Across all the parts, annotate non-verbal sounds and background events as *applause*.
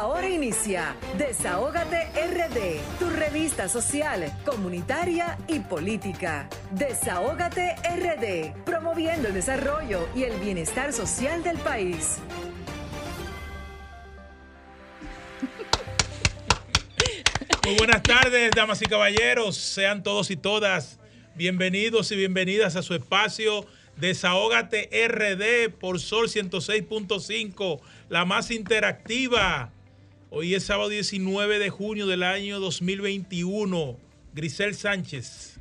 Ahora inicia Desahógate RD, tu revista social, comunitaria y política. Desahógate RD, promoviendo el desarrollo y el bienestar social del país. Muy buenas tardes, damas y caballeros. Sean todos y todas bienvenidos y bienvenidas a su espacio Desahógate RD por Sol 106.5, la más interactiva. Hoy es sábado 19 de junio del año 2021. Grisel Sánchez.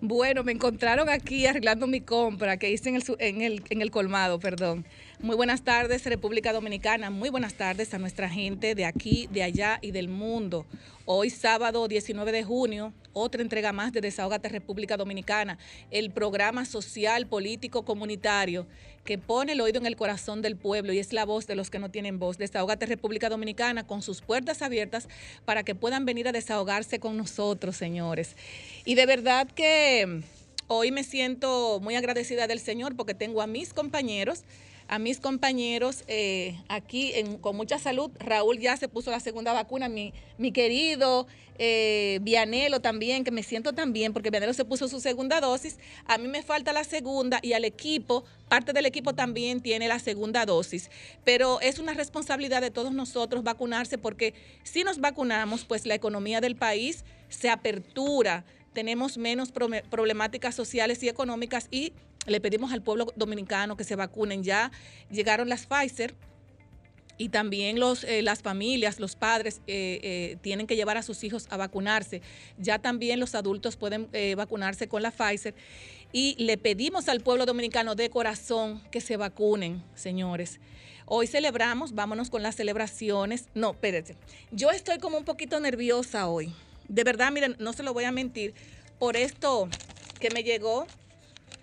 Bueno, me encontraron aquí arreglando mi compra que hice en el, en el, en el colmado, perdón. Muy buenas tardes, República Dominicana. Muy buenas tardes a nuestra gente de aquí, de allá y del mundo. Hoy sábado 19 de junio, otra entrega más de Desahogate República Dominicana, el programa social, político, comunitario que pone el oído en el corazón del pueblo y es la voz de los que no tienen voz. Desahogate República Dominicana con sus puertas abiertas para que puedan venir a desahogarse con nosotros, señores. Y de verdad que hoy me siento muy agradecida del Señor porque tengo a mis compañeros a mis compañeros eh, aquí con mucha salud. Raúl ya se puso la segunda vacuna, mi, mi querido eh, Vianelo también, que me siento tan bien porque Vianelo se puso su segunda dosis. A mí me falta la segunda y al equipo, parte del equipo también tiene la segunda dosis. Pero es una responsabilidad de todos nosotros vacunarse porque si nos vacunamos, pues la economía del país se apertura tenemos menos problemáticas sociales y económicas y le pedimos al pueblo dominicano que se vacunen. Ya llegaron las Pfizer y también los, eh, las familias, los padres eh, eh, tienen que llevar a sus hijos a vacunarse. Ya también los adultos pueden vacunarse con la Pfizer. Y le pedimos al pueblo dominicano de corazón que se vacunen, señores. Hoy celebramos, vámonos con las celebraciones. No, espérense. Yo estoy como un poquito nerviosa hoy. De verdad, miren, no se lo voy a mentir. Por esto que me llegó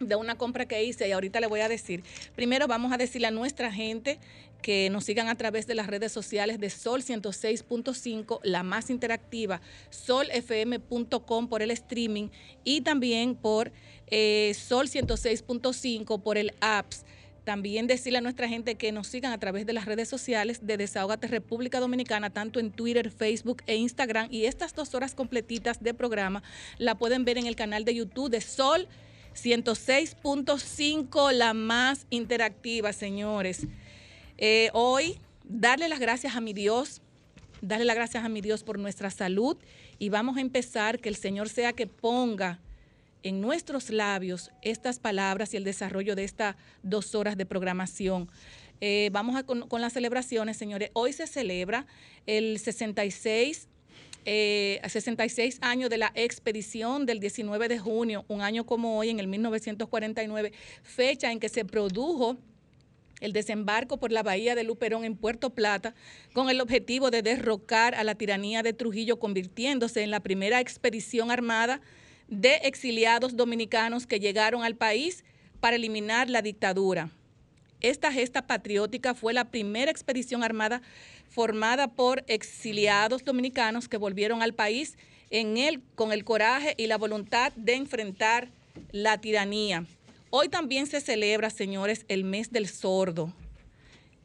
de una compra que hice y ahorita le voy a decir. Primero vamos a decirle a nuestra gente que nos sigan a través de las redes sociales de Sol 106.5, la más interactiva, solfm.com por el streaming y también por eh, Sol 106.5 por el apps. También decirle a nuestra gente que nos sigan a través de las redes sociales de Desahogate República Dominicana, tanto en Twitter, Facebook e Instagram. Y estas dos horas completitas de programa la pueden ver en el canal de YouTube de Sol 106.5, la más interactiva, señores. Eh, hoy, darle las gracias a mi Dios, darle las gracias a mi Dios por nuestra salud y vamos a empezar que el Señor sea que ponga en nuestros labios estas palabras y el desarrollo de estas dos horas de programación. Eh, vamos con, con, las celebraciones, señores. Hoy se celebra el 66 eh, 66 años de la expedición del 19 de junio, un año como hoy, en el 1949, fecha en que se produjo el desembarco por la bahía de Luperón en Puerto Plata con el objetivo de derrocar a la tiranía de Trujillo, convirtiéndose en la primera expedición armada de exiliados dominicanos que llegaron al país para eliminar la dictadura. Esta gesta patriótica fue la primera expedición armada formada por exiliados dominicanos que volvieron al país en él con el coraje y la voluntad de enfrentar la tiranía. Hoy también se celebra, señores, el mes del sordo.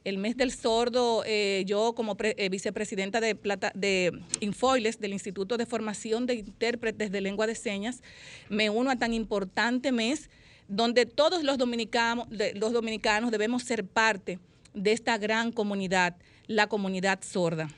El mes del sordo, eh, yo como eh, vicepresidenta de, Plata, de Infoiles, del Instituto de Formación de Intérpretes de Lengua de Señas, me uno a tan importante mes donde todos los dominicanos, los dominicanos debemos ser parte de esta gran comunidad la comunidad sorda.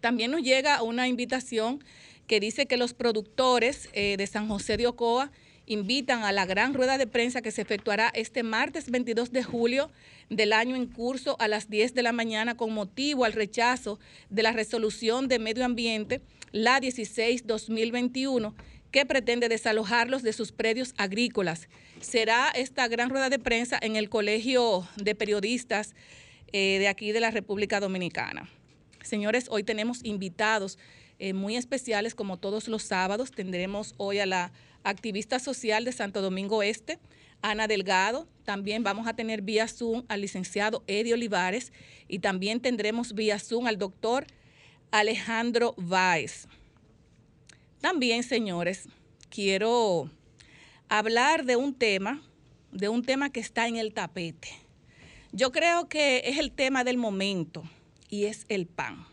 También nos llega una invitación que dice que los productores eh, de San José de Ocoa invitan a la gran rueda de prensa que se efectuará este martes 22 de julio del año en curso a las 10 de la mañana con motivo al rechazo de la resolución de medio ambiente, la 16-2021, que pretende desalojarlos de sus predios agrícolas. Será esta gran rueda de prensa en el Colegio de Periodistas eh, de aquí de la República Dominicana. Señores, hoy tenemos invitados eh, muy especiales como todos los sábados. Tendremos hoy a la activista social de Santo Domingo Este, Ana Delgado. También vamos a tener vía Zoom al licenciado Eddie Olivares y también tendremos vía Zoom al doctor Alejandro Váez. También, señores, quiero hablar de un tema, de un tema que está en el tapete yo creo que es el tema del momento y es el pan.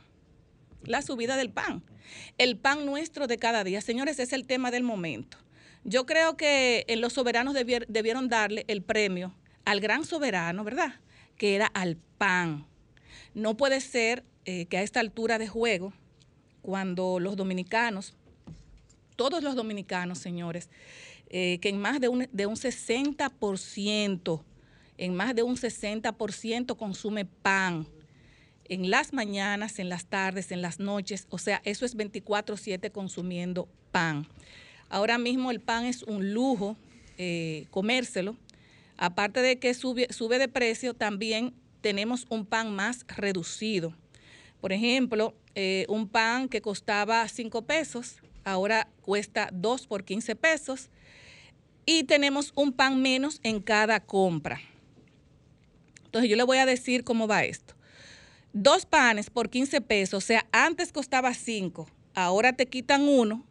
la subida del pan. El pan nuestro de cada día. Señores, es el tema del momento. Yo creo que los soberanos debieron darle el premio al gran soberano, ¿verdad? Que era al pan. No puede ser eh, que a esta altura de juego, cuando los dominicanos, todos los dominicanos, señores, eh, que en más de un, de un 60%, en más de un 60% consume pan en las mañanas, en las tardes, en las noches, o sea, eso es 24/7 consumiendo pan. Ahora mismo el pan es un lujo eh, comérselo. Aparte de que sube, sube de precio, también tenemos un pan más reducido. Por ejemplo, eh, un pan que costaba 5 pesos, ahora cuesta 2 por 15 pesos. Y tenemos un pan menos en cada compra. Entonces yo le voy a decir cómo va esto. Dos panes por 15 pesos, o sea, antes costaba 5, ahora te quitan uno.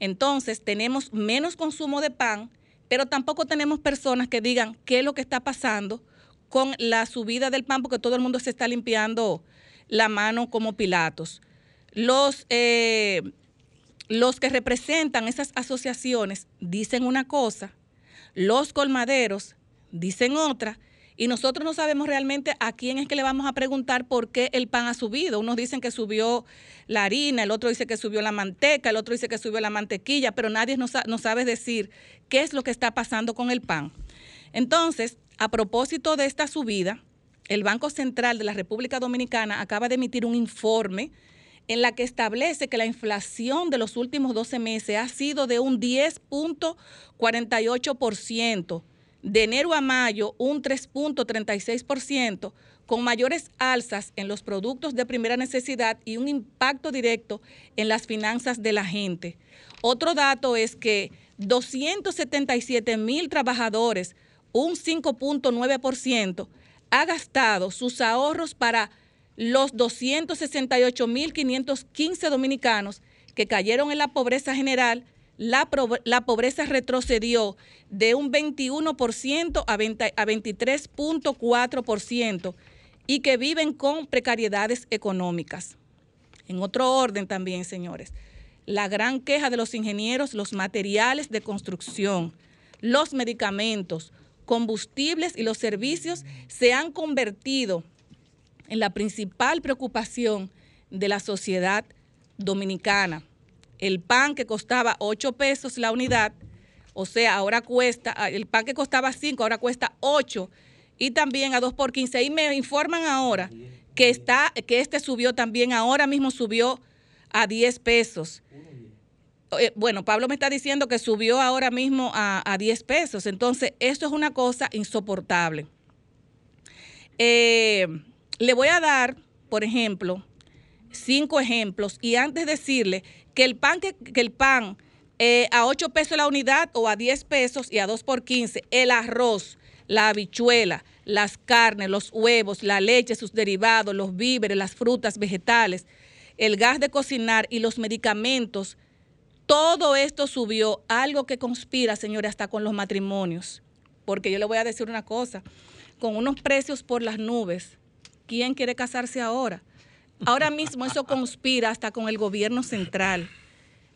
Entonces tenemos menos consumo de pan, pero tampoco tenemos personas que digan qué es lo que está pasando con la subida del pan, porque todo el mundo se está limpiando la mano como Pilatos. Los, eh, los que representan esas asociaciones dicen una cosa, los colmaderos dicen otra, y nosotros no sabemos realmente a quién es que le vamos a preguntar por qué el pan ha subido. Unos dicen que subió la harina, el otro dice que subió la manteca, el otro dice que subió la mantequilla, pero nadie nos, no sabe decir qué es lo que está pasando con el pan. Entonces, a propósito de esta subida, el Banco Central de la República Dominicana acaba de emitir un informe en la que establece que la inflación de los últimos 12 meses ha sido de un 10.48%, de enero a mayo un 3.36%, con mayores alzas en los productos de primera necesidad y un impacto directo en las finanzas de la gente. Otro dato es que 277 mil trabajadores, un 5.9%, ha gastado sus ahorros para los 268 mil 515 dominicanos que cayeron en la pobreza general la, la pobreza retrocedió de un 21% a, a 23.4% y que viven con precariedades económicas. En otro orden también, señores, la gran queja de los ingenieros, los materiales de construcción, los medicamentos, combustibles y los servicios se han convertido en la principal preocupación de la sociedad dominicana el pan que costaba 8 pesos la unidad, o sea, ahora cuesta, ah, el pan que costaba 5, ahora cuesta 8, y también a 2 por 15. Y me informan ahora que, está, que este subió también, ahora mismo subió a 10 pesos. Eh, bueno, Pablo me está diciendo que subió ahora mismo a, a 10 pesos. Entonces, esto es una cosa insoportable. Eh, le voy a dar, por ejemplo, cinco ejemplos y antes decirle que el pan, que, el pan eh, a 8 pesos la unidad o a 10 pesos y a 2 por 15, el arroz, la habichuela, las carnes, los huevos, la leche, sus derivados, los víveres, las frutas, vegetales, el gas de cocinar y los medicamentos, todo esto subió, algo que conspira, señores, hasta con los matrimonios. Porque yo le voy a decir una cosa, con unos precios por las nubes, ¿quién quiere casarse ahora? Ahora mismo eso conspira hasta con el gobierno central.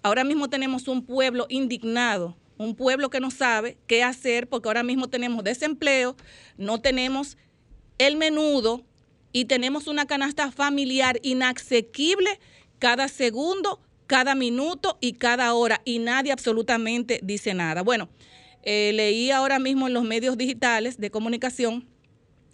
Ahora mismo tenemos un pueblo indignado, un pueblo que no sabe qué hacer porque ahora mismo tenemos desempleo, no tenemos el menudo y tenemos una canasta familiar inasequible cada segundo, cada minuto y cada hora y nadie absolutamente dice nada. Bueno, eh, leí ahora mismo en los medios digitales de comunicación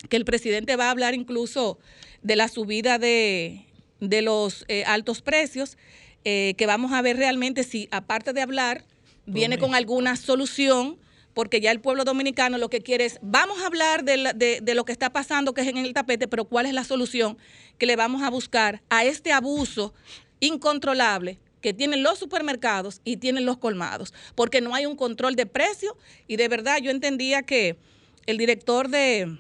que el presidente va a hablar incluso de la subida de, los eh, altos precios, eh, que vamos a ver realmente si, aparte de hablar, viene con alguna solución, porque ya el pueblo dominicano lo que quiere es, vamos a hablar de, de, lo que está pasando, que es en el tapete, pero ¿cuál es la solución que le vamos a buscar a este abuso incontrolable que tienen los supermercados y tienen los colmados? Porque no hay un control de precio y de verdad yo entendía que el director de,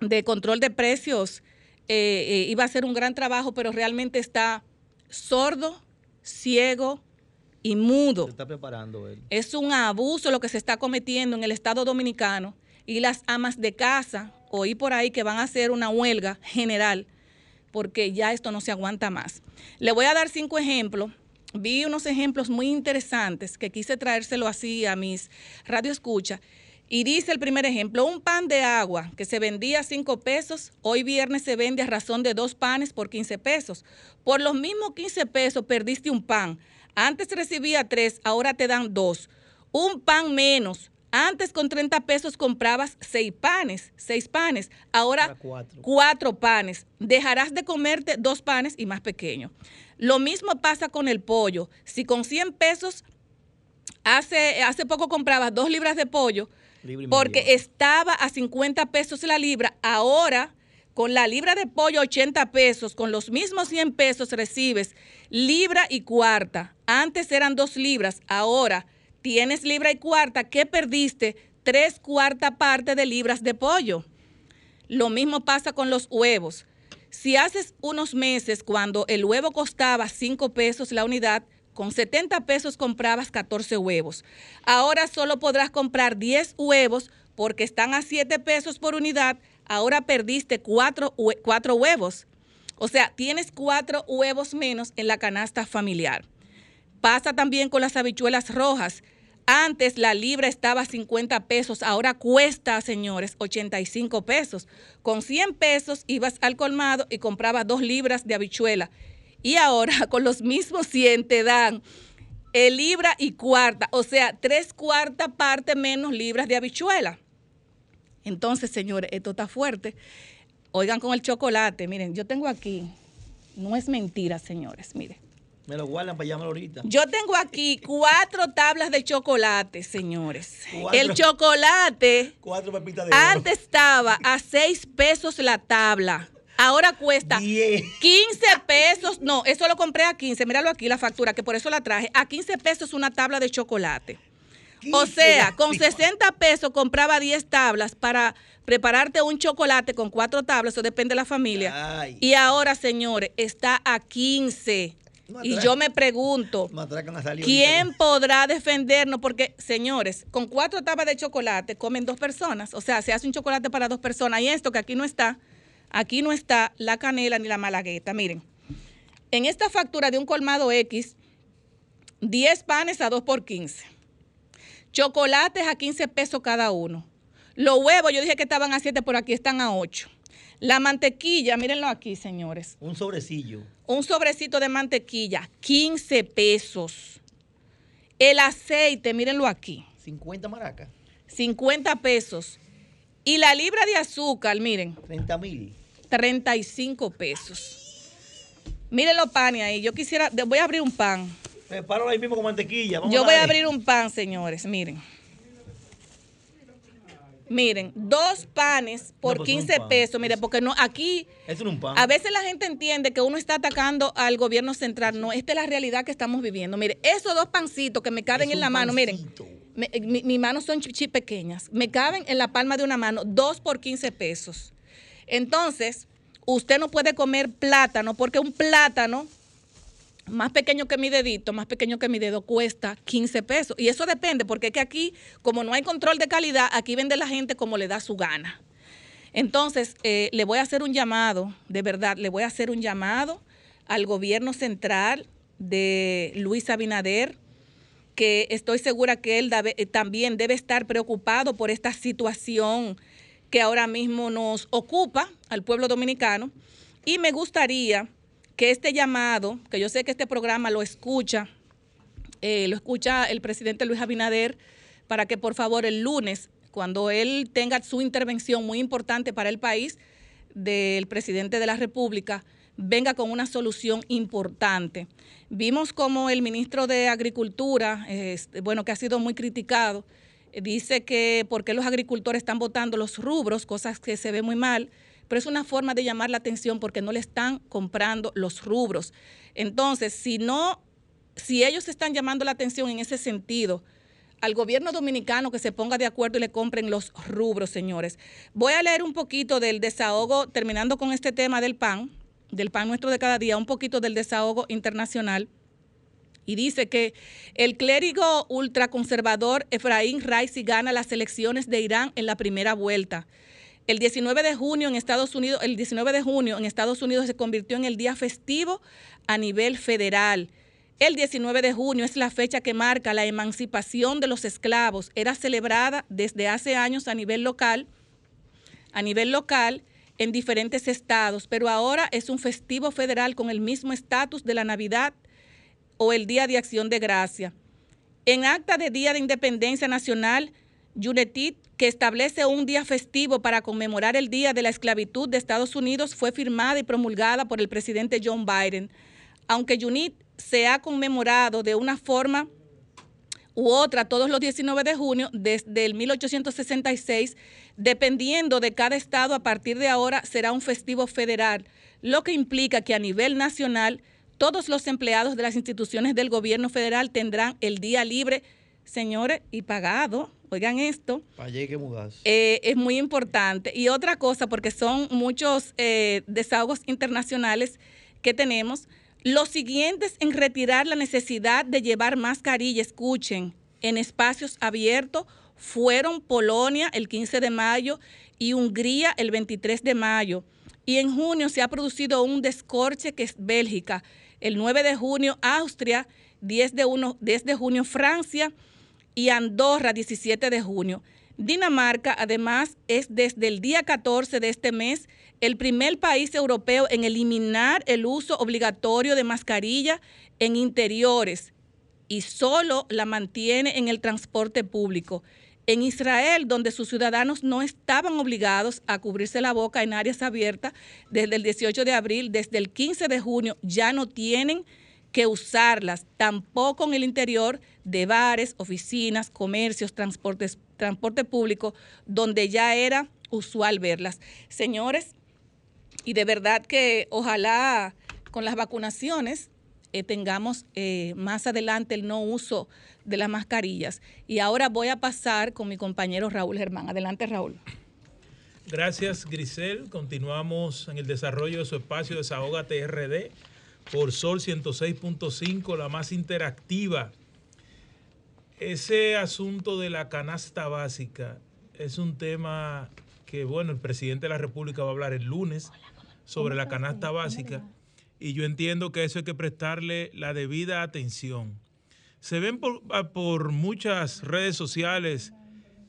de control de precios eh, eh, iba a ser un gran trabajo, pero realmente está sordo, ciego y mudo. Se está preparando él. Es un abuso lo que se está cometiendo en el Estado Dominicano y las amas de casa, oí por ahí que van a hacer una huelga general porque ya esto no se aguanta más. Le voy a dar cinco ejemplos. Vi unos ejemplos muy interesantes que quise traérselo así a mis radioescuchas. Y dice el primer ejemplo, un pan de agua que se vendía a 5 pesos, hoy viernes se vende a razón de dos panes por 15 pesos. Por los mismos 15 pesos perdiste un pan. Antes recibía tres, ahora te dan dos. Un pan menos. Antes con 30 pesos comprabas seis panes, seis panes. Ahora cuatro. panes. Dejarás de comerte dos panes y más pequeños. Lo mismo pasa con el pollo. Si con 100 pesos hace, hace poco comprabas dos libras de pollo, porque estaba a 50 pesos la libra, ahora con la libra de pollo 80 pesos, con los mismos 100 pesos recibes libra y cuarta. Antes eran dos libras, ahora tienes libra y cuarta, ¿qué perdiste? Tres cuarta parte de libras de pollo. Lo mismo pasa con los huevos. Si haces unos meses, cuando el huevo costaba 5 pesos la unidad, con 70 pesos comprabas 14 huevos. Ahora solo podrás comprar 10 huevos porque están a 7 pesos por unidad. Ahora perdiste 4, huevos. O sea, tienes 4 huevos menos en la canasta familiar. Pasa también con las habichuelas rojas. Antes la libra estaba a 50 pesos, ahora cuesta, señores, 85 pesos. Con 100 pesos ibas al colmado y comprabas dos libras de habichuela. Y ahora *laughs* con los mismos 100 te dan el libra y cuarta, o sea, tres cuarta parte menos libras de habichuela. Entonces, señores, esto está fuerte. Oigan con el chocolate, miren, yo tengo aquí, no es mentira, señores, miren. Me lo guardan para llamarlo ahorita. Yo tengo aquí cuatro tablas de chocolate, señores. el chocolate cuatro pepitas de antes estaba a seis pesos la tabla. Ahora cuesta 15 pesos. No, eso lo compré a 15. Míralo aquí la factura, que por eso la traje. A 15 pesos una tabla de chocolate. O sea, con 60 pesos compraba 10 tablas para prepararte un chocolate con cuatro tablas, eso depende de la familia. Y ahora, señores, está a 15 y yo me pregunto, ¿quién podrá defendernos? Porque, señores, con cuatro tapas de chocolate comen dos personas. O sea, se hace un chocolate para dos personas. Y esto que aquí no está, aquí no está la canela ni la malagueta. Miren, en esta factura de un colmado X, 10 panes a 2 por 15. Chocolates a 15 pesos cada uno. Los huevos, yo dije que estaban a 7, por aquí están a 8. La mantequilla, mírenlo aquí, señores. Un sobrecillo. Un sobrecito de mantequilla, 15 pesos. El aceite, mírenlo aquí. 50 maracas. 50 pesos. Y la libra de azúcar, miren. 30 mil. 35 pesos. Miren los panes ahí. Yo quisiera, voy a abrir un pan. Preparo ahí mismo con mantequilla. Yo voy a abrir un pan, señores, miren. Miren, dos panes por 15 pues pesos. Miren, porque no, aquí. Es un pan. A veces la gente entiende que uno está atacando al gobierno central. No, esta es la realidad que estamos viviendo. Miren, esos dos pancitos que me caben en la mano, miren. mis manos son chichi pequeñas. Me caben en la palma de una mano, dos por 15 pesos. Entonces, usted no puede comer plátano porque un plátano más pequeño que mi dedito, más pequeño que mi dedo, cuesta 15 pesos. Y eso depende, porque es que aquí, como no hay control de calidad, aquí vende la gente como le da su gana. Entonces, eh, le voy a hacer un llamado, de verdad, le voy a hacer un llamado al gobierno central de Luis Abinader, que estoy segura que él eh, también debe estar preocupado por esta situación que ahora mismo nos ocupa al pueblo dominicano. Y me gustaría que este llamado, que yo sé que este programa lo escucha, eh, lo escucha el presidente Luis Abinader, para que por favor el lunes, cuando él tenga su intervención muy importante para el país del presidente de la República, venga con una solución importante. Vimos como el ministro de Agricultura, bueno, que ha sido muy criticado, dice que porque los agricultores están votando los rubros, cosas que se ve muy mal, pero es una forma de llamar la atención porque no le están comprando los rubros. Entonces, si no, si ellos están llamando la atención en ese sentido, al gobierno dominicano que se ponga de acuerdo y le compren los rubros, señores. Voy a leer un poquito del desahogo, terminando con este tema del pan, del pan nuestro de cada día, un poquito del desahogo internacional. Y dice que el clérigo ultraconservador Efraín Raisi gana las elecciones de Irán en la primera vuelta. El 19 de junio en Estados Unidos, el 19 de junio en Estados Unidos se convirtió en el día festivo a nivel federal. El 19 de junio es la fecha que marca la emancipación de los esclavos. Era celebrada desde hace años a nivel local, a nivel local en diferentes estados, pero ahora es un festivo federal con el mismo estatus de la Navidad o el Día de Acción de Gracia. En acta de Día de Independencia Nacional, Yunetit, que establece un día festivo para conmemorar el Día de la Esclavitud de Estados Unidos, fue firmada y promulgada por el presidente John Biden. Aunque UNIT se ha conmemorado de una forma u otra todos los 19 de junio desde el 1866, dependiendo de cada estado, a partir de ahora será un festivo federal, lo que implica que a nivel nacional todos los empleados de las instituciones del gobierno federal tendrán el día libre, señores, y pagado. Oigan esto. Eh, es muy importante. Y otra cosa, porque son muchos eh, desahogos internacionales que tenemos. Los siguientes en retirar la necesidad de llevar mascarilla, escuchen, en espacios abiertos fueron Polonia el 15 de mayo y Hungría el 23 de mayo. Y en junio se ha producido un descorche que es Bélgica. El 9 de junio Austria, 10 de, 10 de junio Francia y Andorra 17 de junio. Dinamarca además es desde el día 14 de este mes el primer país europeo en eliminar el uso obligatorio de mascarilla en interiores y solo la mantiene en el transporte público. En Israel, donde sus ciudadanos no estaban obligados a cubrirse la boca en áreas abiertas desde el 18 de abril, desde el 15 de junio ya no tienen que usarlas, tampoco en el interior de bares, oficinas, comercios, transportes, transporte público, donde ya era usual verlas. Señores, y de verdad que ojalá con las vacunaciones eh, tengamos eh, más adelante el no uso de las mascarillas. Y ahora voy a pasar con mi compañero Raúl Germán. Adelante, Raúl. Gracias, Grisel. Continuamos en el desarrollo de su espacio Desahoga TRD por Sol 106.5, la más interactiva. Ese asunto de la canasta básica es un tema que, bueno, el presidente de la República va a hablar el lunes sobre la canasta básica y yo entiendo que eso hay que prestarle la debida atención. Se ven por, muchas redes sociales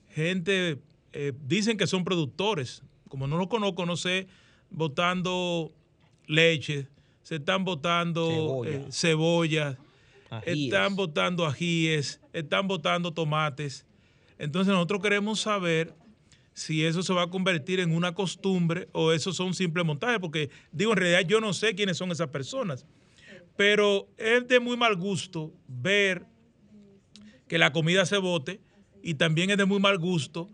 gente, eh, dicen que son productores, como no lo conozco, no sé, botando leche, se están botando cebollas, eh, están botando ajíes, están botando tomates. Entonces nosotros queremos saber si eso se va a convertir en una costumbre o eso son simples montajes, porque digo, en realidad yo no sé quiénes son esas personas, pero es de muy mal gusto ver que la comida se bote y también es de muy mal gusto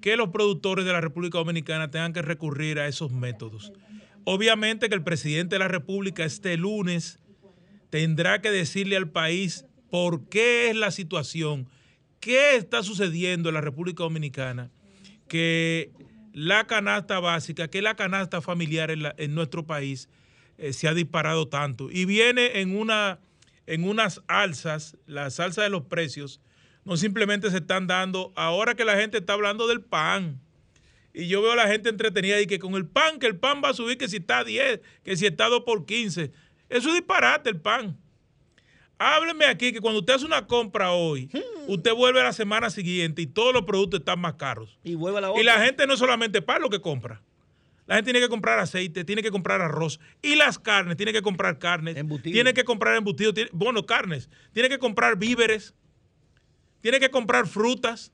que los productores de la República Dominicana tengan que recurrir a esos métodos. Obviamente que el presidente de la República este lunes tendrá que decirle al país por qué es la situación, qué está sucediendo en la República Dominicana que la canasta básica, que la canasta familiar en, nuestro país eh, se ha disparado tanto. Y viene en, una, en unas alzas, las alzas de los precios, no simplemente se están dando, ahora que la gente está hablando del pan, y yo veo a la gente entretenida y que con el pan, que el pan va a subir, que si está a 10, que si está a 2 por 15, eso es disparate el pan. Hábleme aquí que cuando usted hace una compra hoy, hmm. usted vuelve a la semana siguiente y todos los productos están más caros. Y vuelve la Y la gente no solamente para lo que compra. La gente tiene que comprar aceite, tiene que comprar arroz. Y las carnes, tiene que comprar carnes. Tiene que comprar embutidos, bueno, carnes. Tiene que comprar víveres. Tiene que comprar frutas.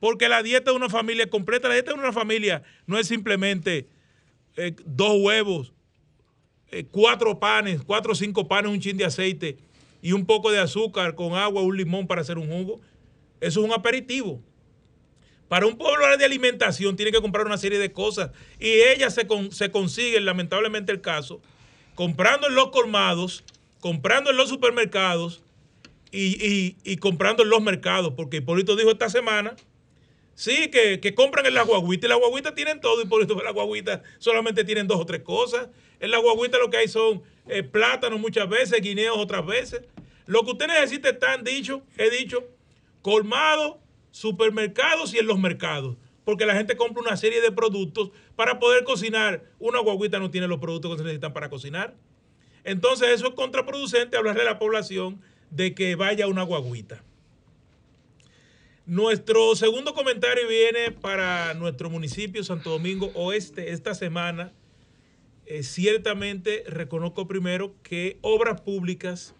Porque la dieta de una familia completa, la dieta de una familia no es simplemente eh, dos huevos, eh, cuatro panes, cuatro o cinco panes, un chin de aceite y un poco de azúcar con agua, un limón para hacer un jugo. Eso es un aperitivo. Para un pueblo de alimentación tiene que comprar una serie de cosas y ellas se, se consiguen, lamentablemente el caso, comprando en los colmados, comprando en los supermercados y, comprando en los mercados, porque Hipólito dijo esta semana, sí, que, compran en la guaguita y la guaguita tienen todo, Hipólito, en la guaguita solamente tienen dos o tres cosas. En la guaguita lo que hay son eh, plátanos muchas veces, guineos otras veces. Lo que usted necesita está dicho, he dicho, colmado, supermercados y en los mercados. porque la gente compra una serie de productos para poder cocinar. Una guaguita no tiene los productos que se necesitan para cocinar. Entonces eso es contraproducente hablarle a la población de que vaya una guaguita. Nuestro segundo comentario viene para nuestro municipio Santo Domingo Oeste esta semana. Eh, ciertamente reconozco primero que obras públicas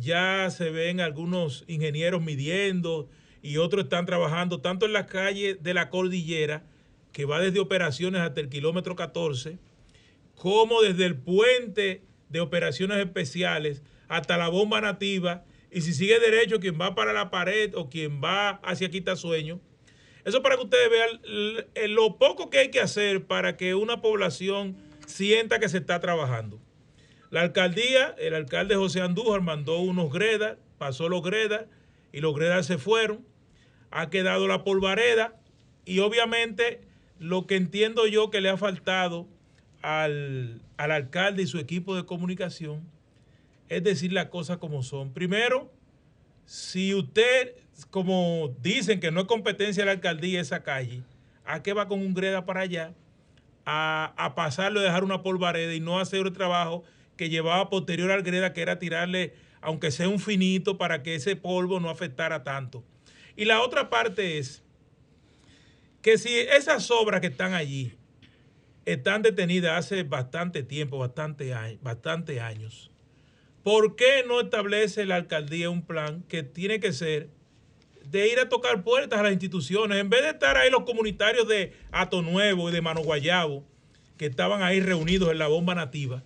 ya se ven algunos ingenieros midiendo y otros están trabajando tanto en la calle de la cordillera, que va desde operaciones hasta el kilómetro 14, como desde el puente de operaciones especiales hasta la bomba nativa. Y si sigue derecho, quien va para la pared o quien va hacia Quitasueño. Eso para que ustedes vean lo poco que hay que hacer para que una población sienta que se está trabajando. La alcaldía, el alcalde José Andújar mandó unos gredas, pasó los gredas y los gredas se fueron. Ha quedado la polvareda y obviamente lo que entiendo yo que le ha faltado al, al alcalde y su equipo de comunicación es decir las cosas como son. Primero, si usted, como dicen que no es competencia de la alcaldía esa calle, ¿a qué va con un greda para allá? A, a pasarlo, dejar una polvareda y no hacer el trabajo que llevaba posterior al greda, que era tirarle, aunque sea un finito, para que ese polvo no afectara tanto. Y la otra parte es que si esas obras que están allí están detenidas hace bastante tiempo, bastante años, ¿por qué no establece la alcaldía un plan que tiene que ser de ir a tocar puertas a las instituciones? En vez de estar ahí los comunitarios de Ato Nuevo y de Mano Guayabo, que estaban ahí reunidos en la bomba nativa,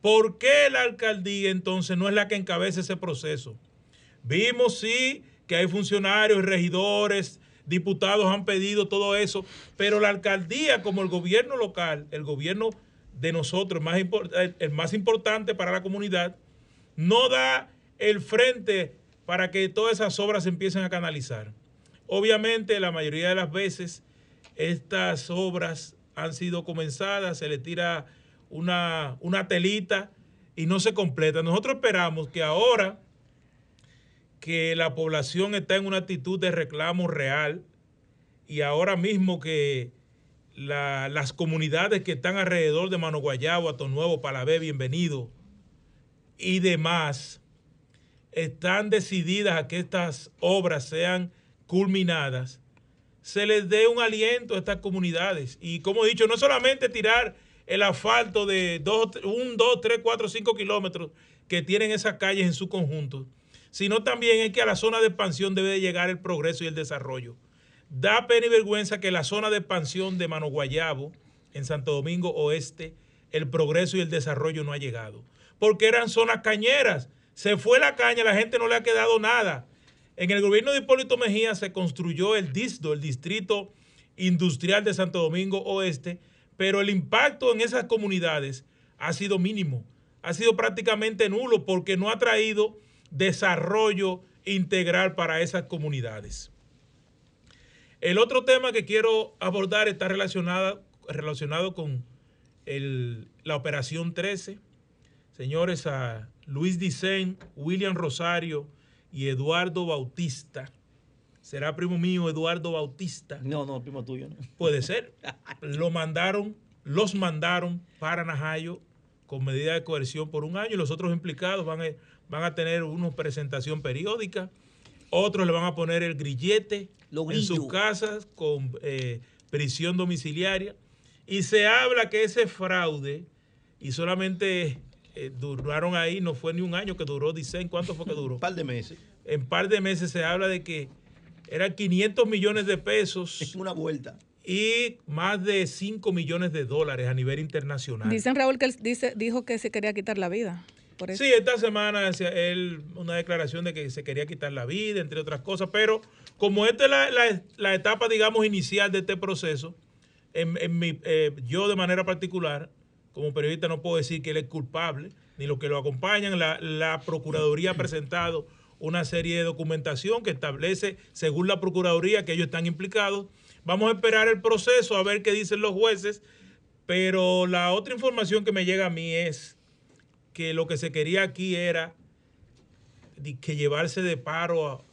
¿por qué la alcaldía entonces no es la que encabeza ese proceso? Vimos, sí, que hay funcionarios, regidores, diputados han pedido todo eso, pero la alcaldía como el gobierno local, el gobierno de nosotros, más el más importante para la comunidad, no da el frente para que todas esas obras se empiecen a canalizar. Obviamente, la mayoría de las veces, estas obras han sido comenzadas, se le tira una, una telita y no se completa. Nosotros esperamos que ahora que la población está en una actitud de reclamo real y ahora mismo que las comunidades que están alrededor de Mano Guayabo, Ato Nuevo, Palabé, Bienvenido y demás, están decididas a que estas obras sean culminadas, se les dé un aliento a estas comunidades. Y como he dicho, no solamente tirar el asfalto de 1, 2, 3, 4, 5 kilómetros que tienen esas calles en su conjunto, sino también es que a la zona de expansión debe de llegar el progreso y el desarrollo. Da pena y vergüenza que la zona de expansión de Mano Guayabo, en Santo Domingo Oeste, el progreso y el desarrollo no ha llegado. Porque eran zonas cañeras. Se fue la caña, la gente no le ha quedado nada. En el gobierno de Hipólito Mejía se construyó el DISDO, el Distrito Industrial de Santo Domingo Oeste, pero el impacto en esas comunidades ha sido mínimo, ha sido prácticamente nulo porque no ha traído desarrollo integral para esas comunidades. El otro tema que quiero abordar está relacionado, relacionado con la operación 13. Señores, a Luis Dicen, William Rosario y Eduardo Bautista. ¿Será primo mío Eduardo Bautista? No, no, primo tuyo. No. Puede ser. *laughs* Lo mandaron, los mandaron para Najayo con medida de coerción por un año y los otros implicados van a, van a tener una presentación periódica, otros le van a poner el grillete en sus casas con eh, prisión domiciliaria. Y se habla que ese fraude, y solamente eh, duraron ahí, no fue ni un año que duró, dicen, ¿cuánto fue que duró? *laughs* un par de meses. En par de meses se habla de que eran 500 millones de pesos. Es *laughs* una vuelta. Y más de 5 millones de dólares a nivel internacional. Dicen, Raúl, que él dice, dijo que se quería quitar la vida. Sí, esta semana él una declaración de que se quería quitar la vida, entre otras cosas, pero como esta es la, etapa, digamos, inicial de este proceso, en, eh, yo de manera particular, como periodista, no puedo decir que él es culpable, ni los que lo acompañan. La, Procuraduría ha presentado una serie de documentación que establece, según la Procuraduría, que ellos están implicados. Vamos a esperar el proceso a ver qué dicen los jueces, pero la otra información que me llega a mí es que lo que se quería aquí era que llevarse de paro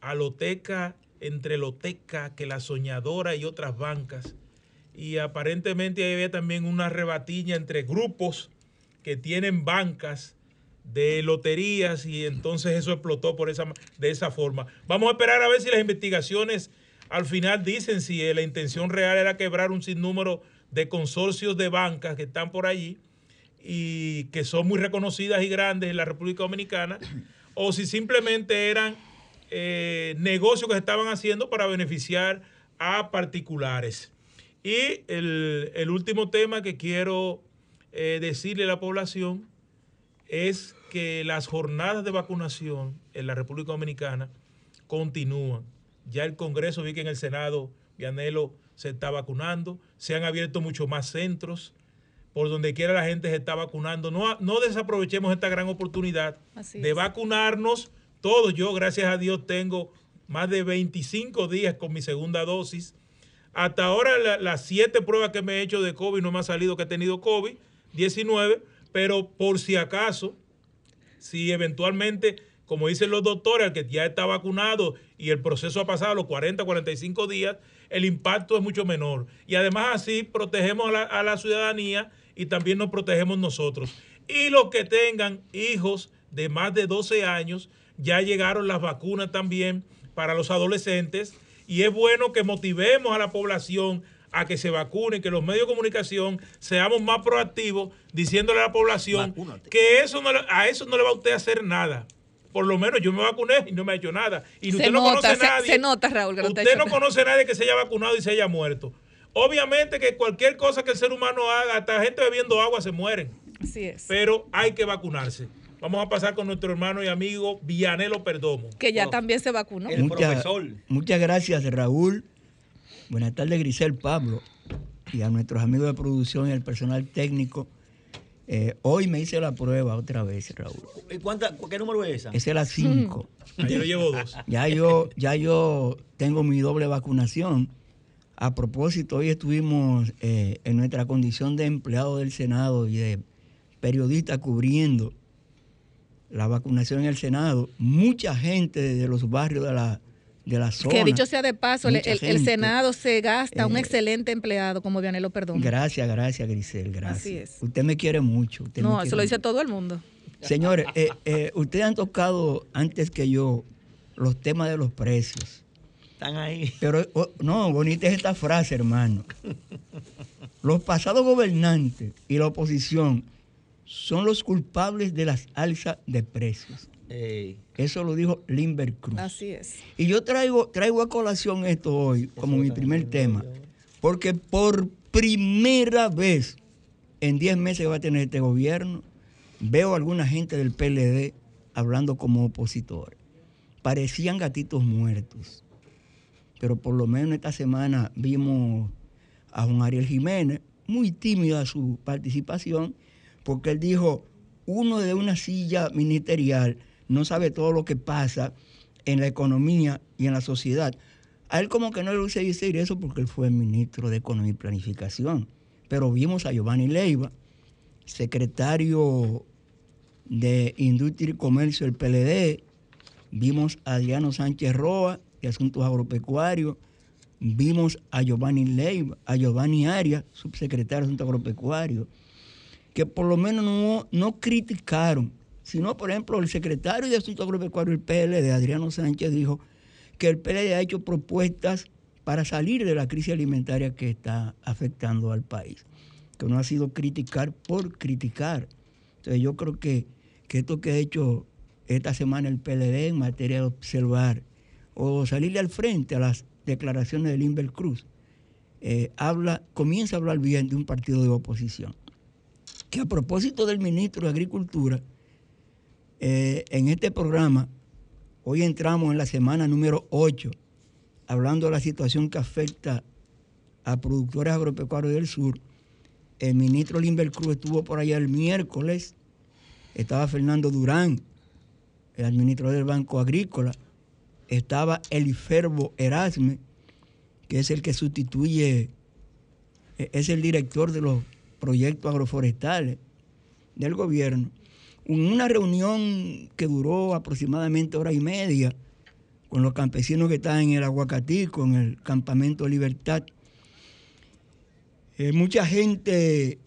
a, Loteca entre Loteca, que la Soñadora y otras bancas. Y aparentemente había también una rebatiña entre grupos que tienen bancas de loterías y entonces eso explotó por esa, de esa forma. Vamos a esperar a ver si las investigaciones al final dicen si la intención real era quebrar un sinnúmero de consorcios de bancas que están por allí y que son muy reconocidas y grandes en la República Dominicana, *clears throat* o si simplemente eran eh, negocios que se estaban haciendo para beneficiar a particulares. Y el, el último tema que quiero eh, decirle a la población es que las jornadas de vacunación en la República Dominicana continúan. Ya el Congreso vi que en el Senado Vianelo se está vacunando, se han abierto muchos más centros, por donde quiera la gente se está vacunando. No, no desaprovechemos esta gran oportunidad Así de es. vacunarnos todos. Yo, gracias a Dios, tengo más de 25 días con mi segunda dosis. Hasta ahora la- las siete pruebas que me he hecho de COVID no me ha salido que he tenido COVID-19, pero por si acaso, si eventualmente, como dicen los doctores, al que ya está vacunado y el proceso ha pasado los 40, 45 días, el impacto es mucho menor. Y además así protegemos a la, a la ciudadanía y también nos protegemos nosotros. Y los que tengan hijos de más de 12 años, ya llegaron las vacunas también para los adolescentes y es bueno que motivemos a la población a que se vacune, que los medios de comunicación seamos más proactivos diciéndole a la población Vacúnate. que eso no a eso no le va a usted a hacer nada. Por lo menos yo me vacuné y no me ha hecho nada. Y Se usted no conoce se- nadie. se nota, Raúl, que no usted no conoce a nadie que se haya vacunado y se haya muerto. Obviamente que cualquier cosa que el ser humano haga, hasta gente bebiendo agua se mueren. Así es. Pero hay que vacunarse. Vamos a pasar con nuestro hermano y amigo Vianelo Perdomo. Que ya Prof. también se vacunó. El Muchas- profesor. Muchas gracias, Raúl. Buenas tardes, Grisel Pablo. Y a nuestros amigos de producción y al personal técnico. Eh, hoy me hice la prueba otra vez, Raúl. ¿Y cuánta, ¿Qué número es esa? Esa es la 5. Ayer yo llevo dos. *laughs* Ya yo, ya yo tengo mi doble vacunación. A propósito, hoy estuvimos eh, en nuestra condición de empleado del Senado y de periodista cubriendo la vacunación en el Senado. Mucha gente de los barrios de la, de la zona. Que dicho sea de paso, el. Senado se gasta un Eh, excelente empleado como Vianelo Perdón. Gracias, gracias, Grisel, gracias. Así es. Usted me quiere mucho. usted No, quiere eso lo dice mucho. todo el mundo. Señores, eh, eh, ustedes han tocado antes que yo los temas de los precios. Están ahí. Pero oh, no, bonita es esta frase, hermano. Los pasados gobernantes y la oposición son los culpables de las alzas de precios. Ey, Eso lo dijo Limber Cruz. Así es. Y yo traigo, traigo a colación esto hoy como mi primer tema, porque por primera vez en 10 meses que va a tener este gobierno, veo a alguna gente del PLD hablando como opositores. Parecían gatitos muertos. Pero por lo menos esta semana vimos a Juan Ariel Jiménez, muy tímida su participación, porque él dijo, uno de una silla ministerial no sabe todo lo que pasa en la economía y en la sociedad. A él como que no le gusta decir eso porque él fue ministro de Economía y Planificación. Pero vimos a Giovanni Leiva, secretario de Industria y Comercio del PLD, vimos a Adriano Sánchez Roa de Asuntos Agropecuarios, vimos a Giovanni Leiva, a Giovanni Arias, subsecretario de Asuntos Agropecuarios, que por lo menos no, no criticaron, sino por ejemplo el secretario de Asuntos Agropecuarios del PLD, Adriano Sánchez, dijo que el PLD ha hecho propuestas para salir de la crisis alimentaria que está afectando al país, que no ha sido criticar por criticar. Entonces yo creo que, que esto que ha hecho esta semana el PLD en materia de observar o salirle al frente a las declaraciones de Limber Cruz, eh, habla, comienza a hablar bien de un partido de oposición. Que a propósito del ministro de Agricultura, eh, en este programa, hoy entramos en la semana número 8, hablando de la situación que afecta a productores agropecuarios del sur. El ministro Limber Cruz estuvo por allá el miércoles, estaba Fernando Durán, el administrador del Banco Agrícola, estaba Eliferbo Erasme, que es el que sustituye, eh, es el director de los proyectos agroforestales del gobierno. En una reunión que duró aproximadamente hora y media con los campesinos que están en el Aguacatico, en el Campamento Libertad. Eh, mucha gente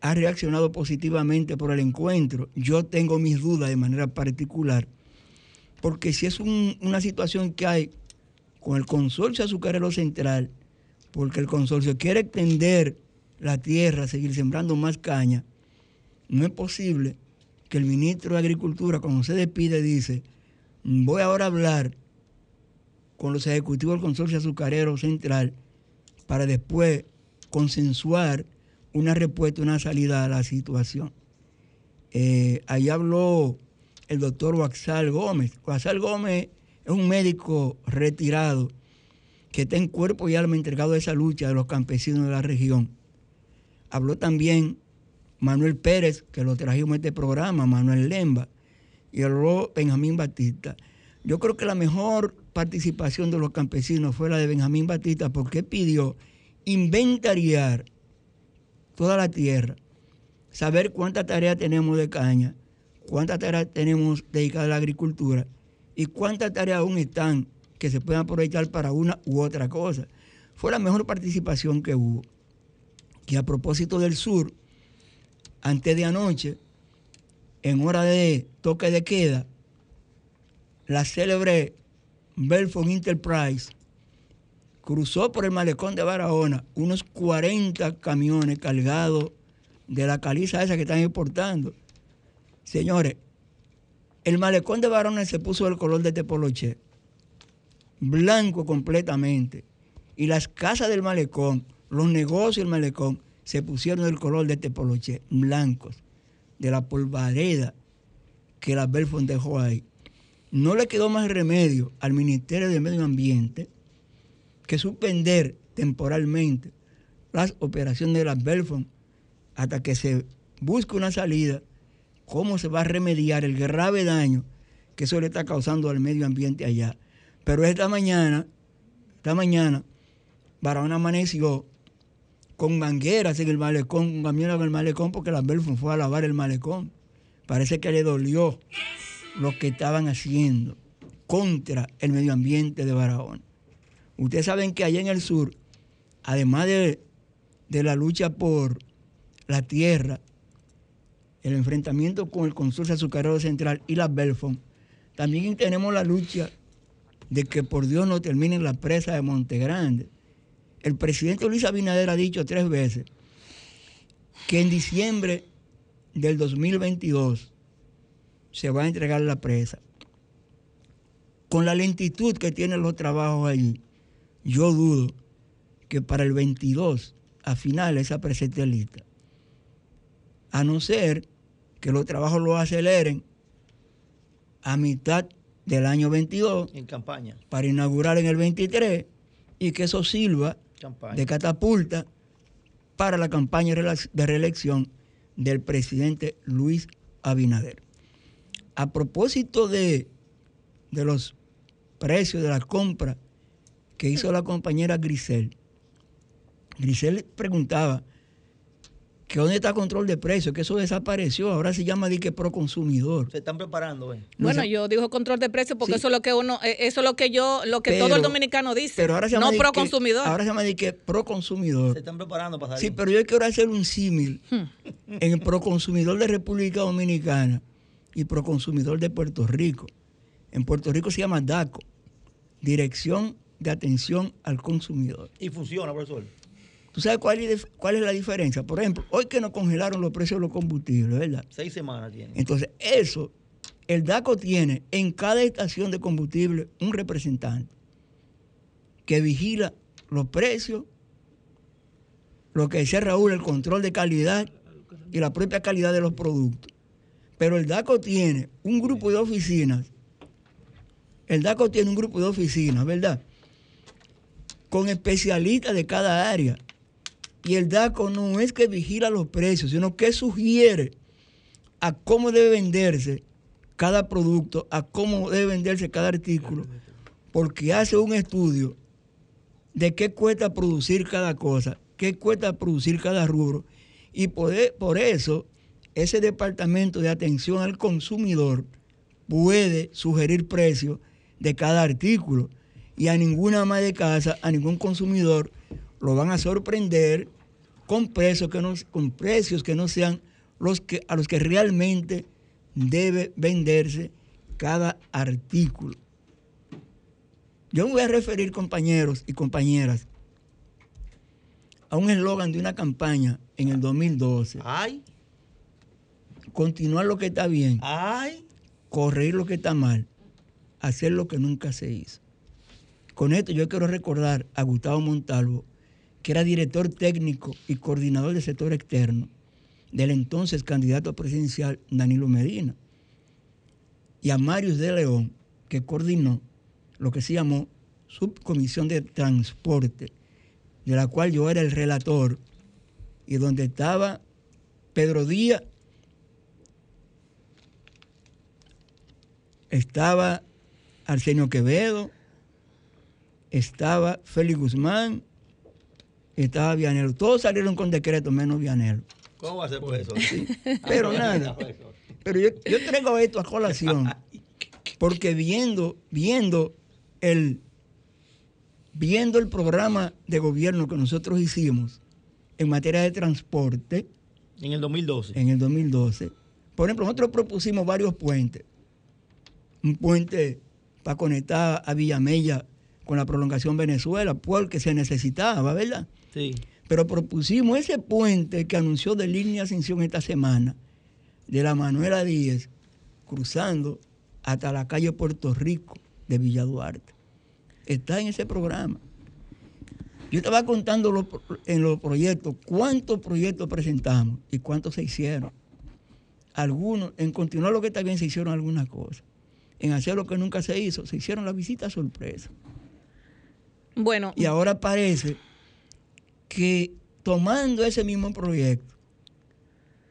ha reaccionado positivamente por el encuentro. Yo tengo mis dudas de manera particular, porque si es un- una situación que hay con el consorcio azucarero central, porque el consorcio quiere extender la tierra, seguir sembrando más caña, no es posible que el ministro de Agricultura, cuando se despide, dice, voy ahora a hablar con los ejecutivos del consorcio azucarero central para después consensuar una respuesta, una salida a la situación. Eh, ahí habló el doctor Waxal Gómez. Waxal Gómez es un médico retirado que está en cuerpo y alma entregado a esa lucha de los campesinos de la región. Habló también Manuel Pérez, que lo trajimos a este programa, Manuel Lemba, y habló Benjamín Batista. Yo creo que la mejor participación de los campesinos fue la de Benjamín Batista porque pidió inventariar toda la tierra, saber cuántas tareas tenemos de caña, cuántas tareas tenemos dedicadas a la agricultura y cuántas tareas aún están que se puedan aprovechar para una u otra cosa. Fue la mejor participación que hubo. Que a propósito del sur, antes de anoche, en hora de toque de queda, la célebre Belfont Enterprise cruzó por el malecón de Barahona unos 40 camiones cargados de la caliza esa que están exportando. Señores, el malecón de Barahona se puso el color de Tepoloche, blanco completamente. Y las casas del malecón, los negocios del malecón, se pusieron el color de Tepoloche, blancos, de la polvareda que la Belfont dejó ahí. No le quedó más remedio al Ministerio de Medio Ambiente que suspender temporalmente las operaciones de las Belfont hasta que se busque una salida, cómo se va a remediar el grave daño que eso le está causando al medio ambiente allá. Pero esta mañana, esta mañana, Barahona amaneció con mangueras en el malecón, con camiones en el malecón, porque la Belfont fue a lavar el malecón. Parece que le dolió lo que estaban haciendo contra el medio ambiente de Barahona. Ustedes saben que allá en el sur, además de, de la lucha por la tierra, el enfrentamiento con el consorcio azucarero central y la Belfont, también tenemos la lucha de que por Dios no terminen la presa de Montegrande. El presidente Luis Abinader ha dicho tres veces que en diciembre del 2022 se va a entregar la presa. Con la lentitud que tienen los trabajos allí, yo dudo que para el 22, a finales, esa presa esté lista. A no ser que los trabajos los aceleren a mitad del año 22 En campaña. para inaugurar en el 23 y que eso sirva De catapulta para la campaña de reelección del presidente Luis Abinader. A propósito de, de los precios de la compra que hizo la compañera Grisel, Grisel preguntaba que dónde está control de precios, que eso desapareció, ahora se llama dique pro consumidor. Se están preparando, ¿eh? No Bueno, yo digo control de precios porque Sí. eso es lo que uno, eh, eso es lo que yo, lo que todo el dominicano dice. Pero ahora se llama no dique- pro consumidor. Ahora se llama dique pro consumidor. Se están preparando para Sí, salir. pero yo quiero hacer un símil Hmm. *laughs* en el Proconsumidor de República Dominicana y Proconsumidor de Puerto Rico. En Puerto Rico se llama DACO, Dirección de Atención al Consumidor. Y funciona, profesor. ¿Tú sabes cuál es, cuál es la diferencia? Por ejemplo, hoy que nos congelaron los precios de los combustibles, ¿verdad? Seis semanas tiene. Entonces, eso, el DACO tiene en cada estación de combustible un representante que vigila los precios, lo que decía Raúl, el control de calidad y la propia calidad de los productos. Pero el DACO tiene un grupo de oficinas, el DACO tiene un grupo de oficinas, ¿verdad? Con especialistas de cada área. Y el DACO no es que vigila los precios, sino que sugiere a cómo debe venderse cada producto, a cómo debe venderse cada artículo, porque hace un estudio de qué cuesta producir cada cosa, qué cuesta producir cada rubro, y por, e- eso ese departamento de atención al consumidor puede sugerir precios de cada artículo. Y a ninguna ama de casa, a ningún consumidor, lo van a sorprender con precios que no, con precios que no sean los que, a los que realmente debe venderse cada artículo. Yo me voy a referir, compañeros y compañeras, a un eslogan de una campaña en el 2012. Ay, Continuar lo que está bien, ay. corregir lo que está mal, hacer lo que nunca se hizo. Con esto yo quiero recordar a Gustavo Montalvo, que era director técnico y coordinador del sector externo del entonces candidato presidencial Danilo Medina, y a Marius de León, que coordinó lo que se llamó Subcomisión de Transporte, de la cual yo era el relator, y donde estaba Pedro Díaz, estaba Arsenio Quevedo, estaba Félix Guzmán, estaba Vianelo. Todos salieron con decreto, menos Vianelo. ¿Cómo va a ser por eso? *laughs* Pero nada. Pero yo, yo traigo esto a colación porque viendo, viendo el, viendo el programa de gobierno que nosotros hicimos en materia de transporte En el 2012. en el 2012, por ejemplo, nosotros propusimos varios puentes. Un puente para conectar a Villamella con la prolongación Venezuela, porque se necesitaba, ¿verdad? Sí. Pero propusimos ese puente que anunció de línea Ascensión esta semana, de la Manuela Díez, cruzando hasta la calle Puerto Rico de Villa Duarte. Está en ese programa. Yo estaba contando en los proyectos cuántos proyectos presentamos y cuántos se hicieron. Algunos, en continuar lo que está bien, se hicieron algunas cosas. En hacer lo que nunca se hizo, se hicieron las visitas sorpresa. Bueno, Y ahora parece que tomando ese mismo proyecto,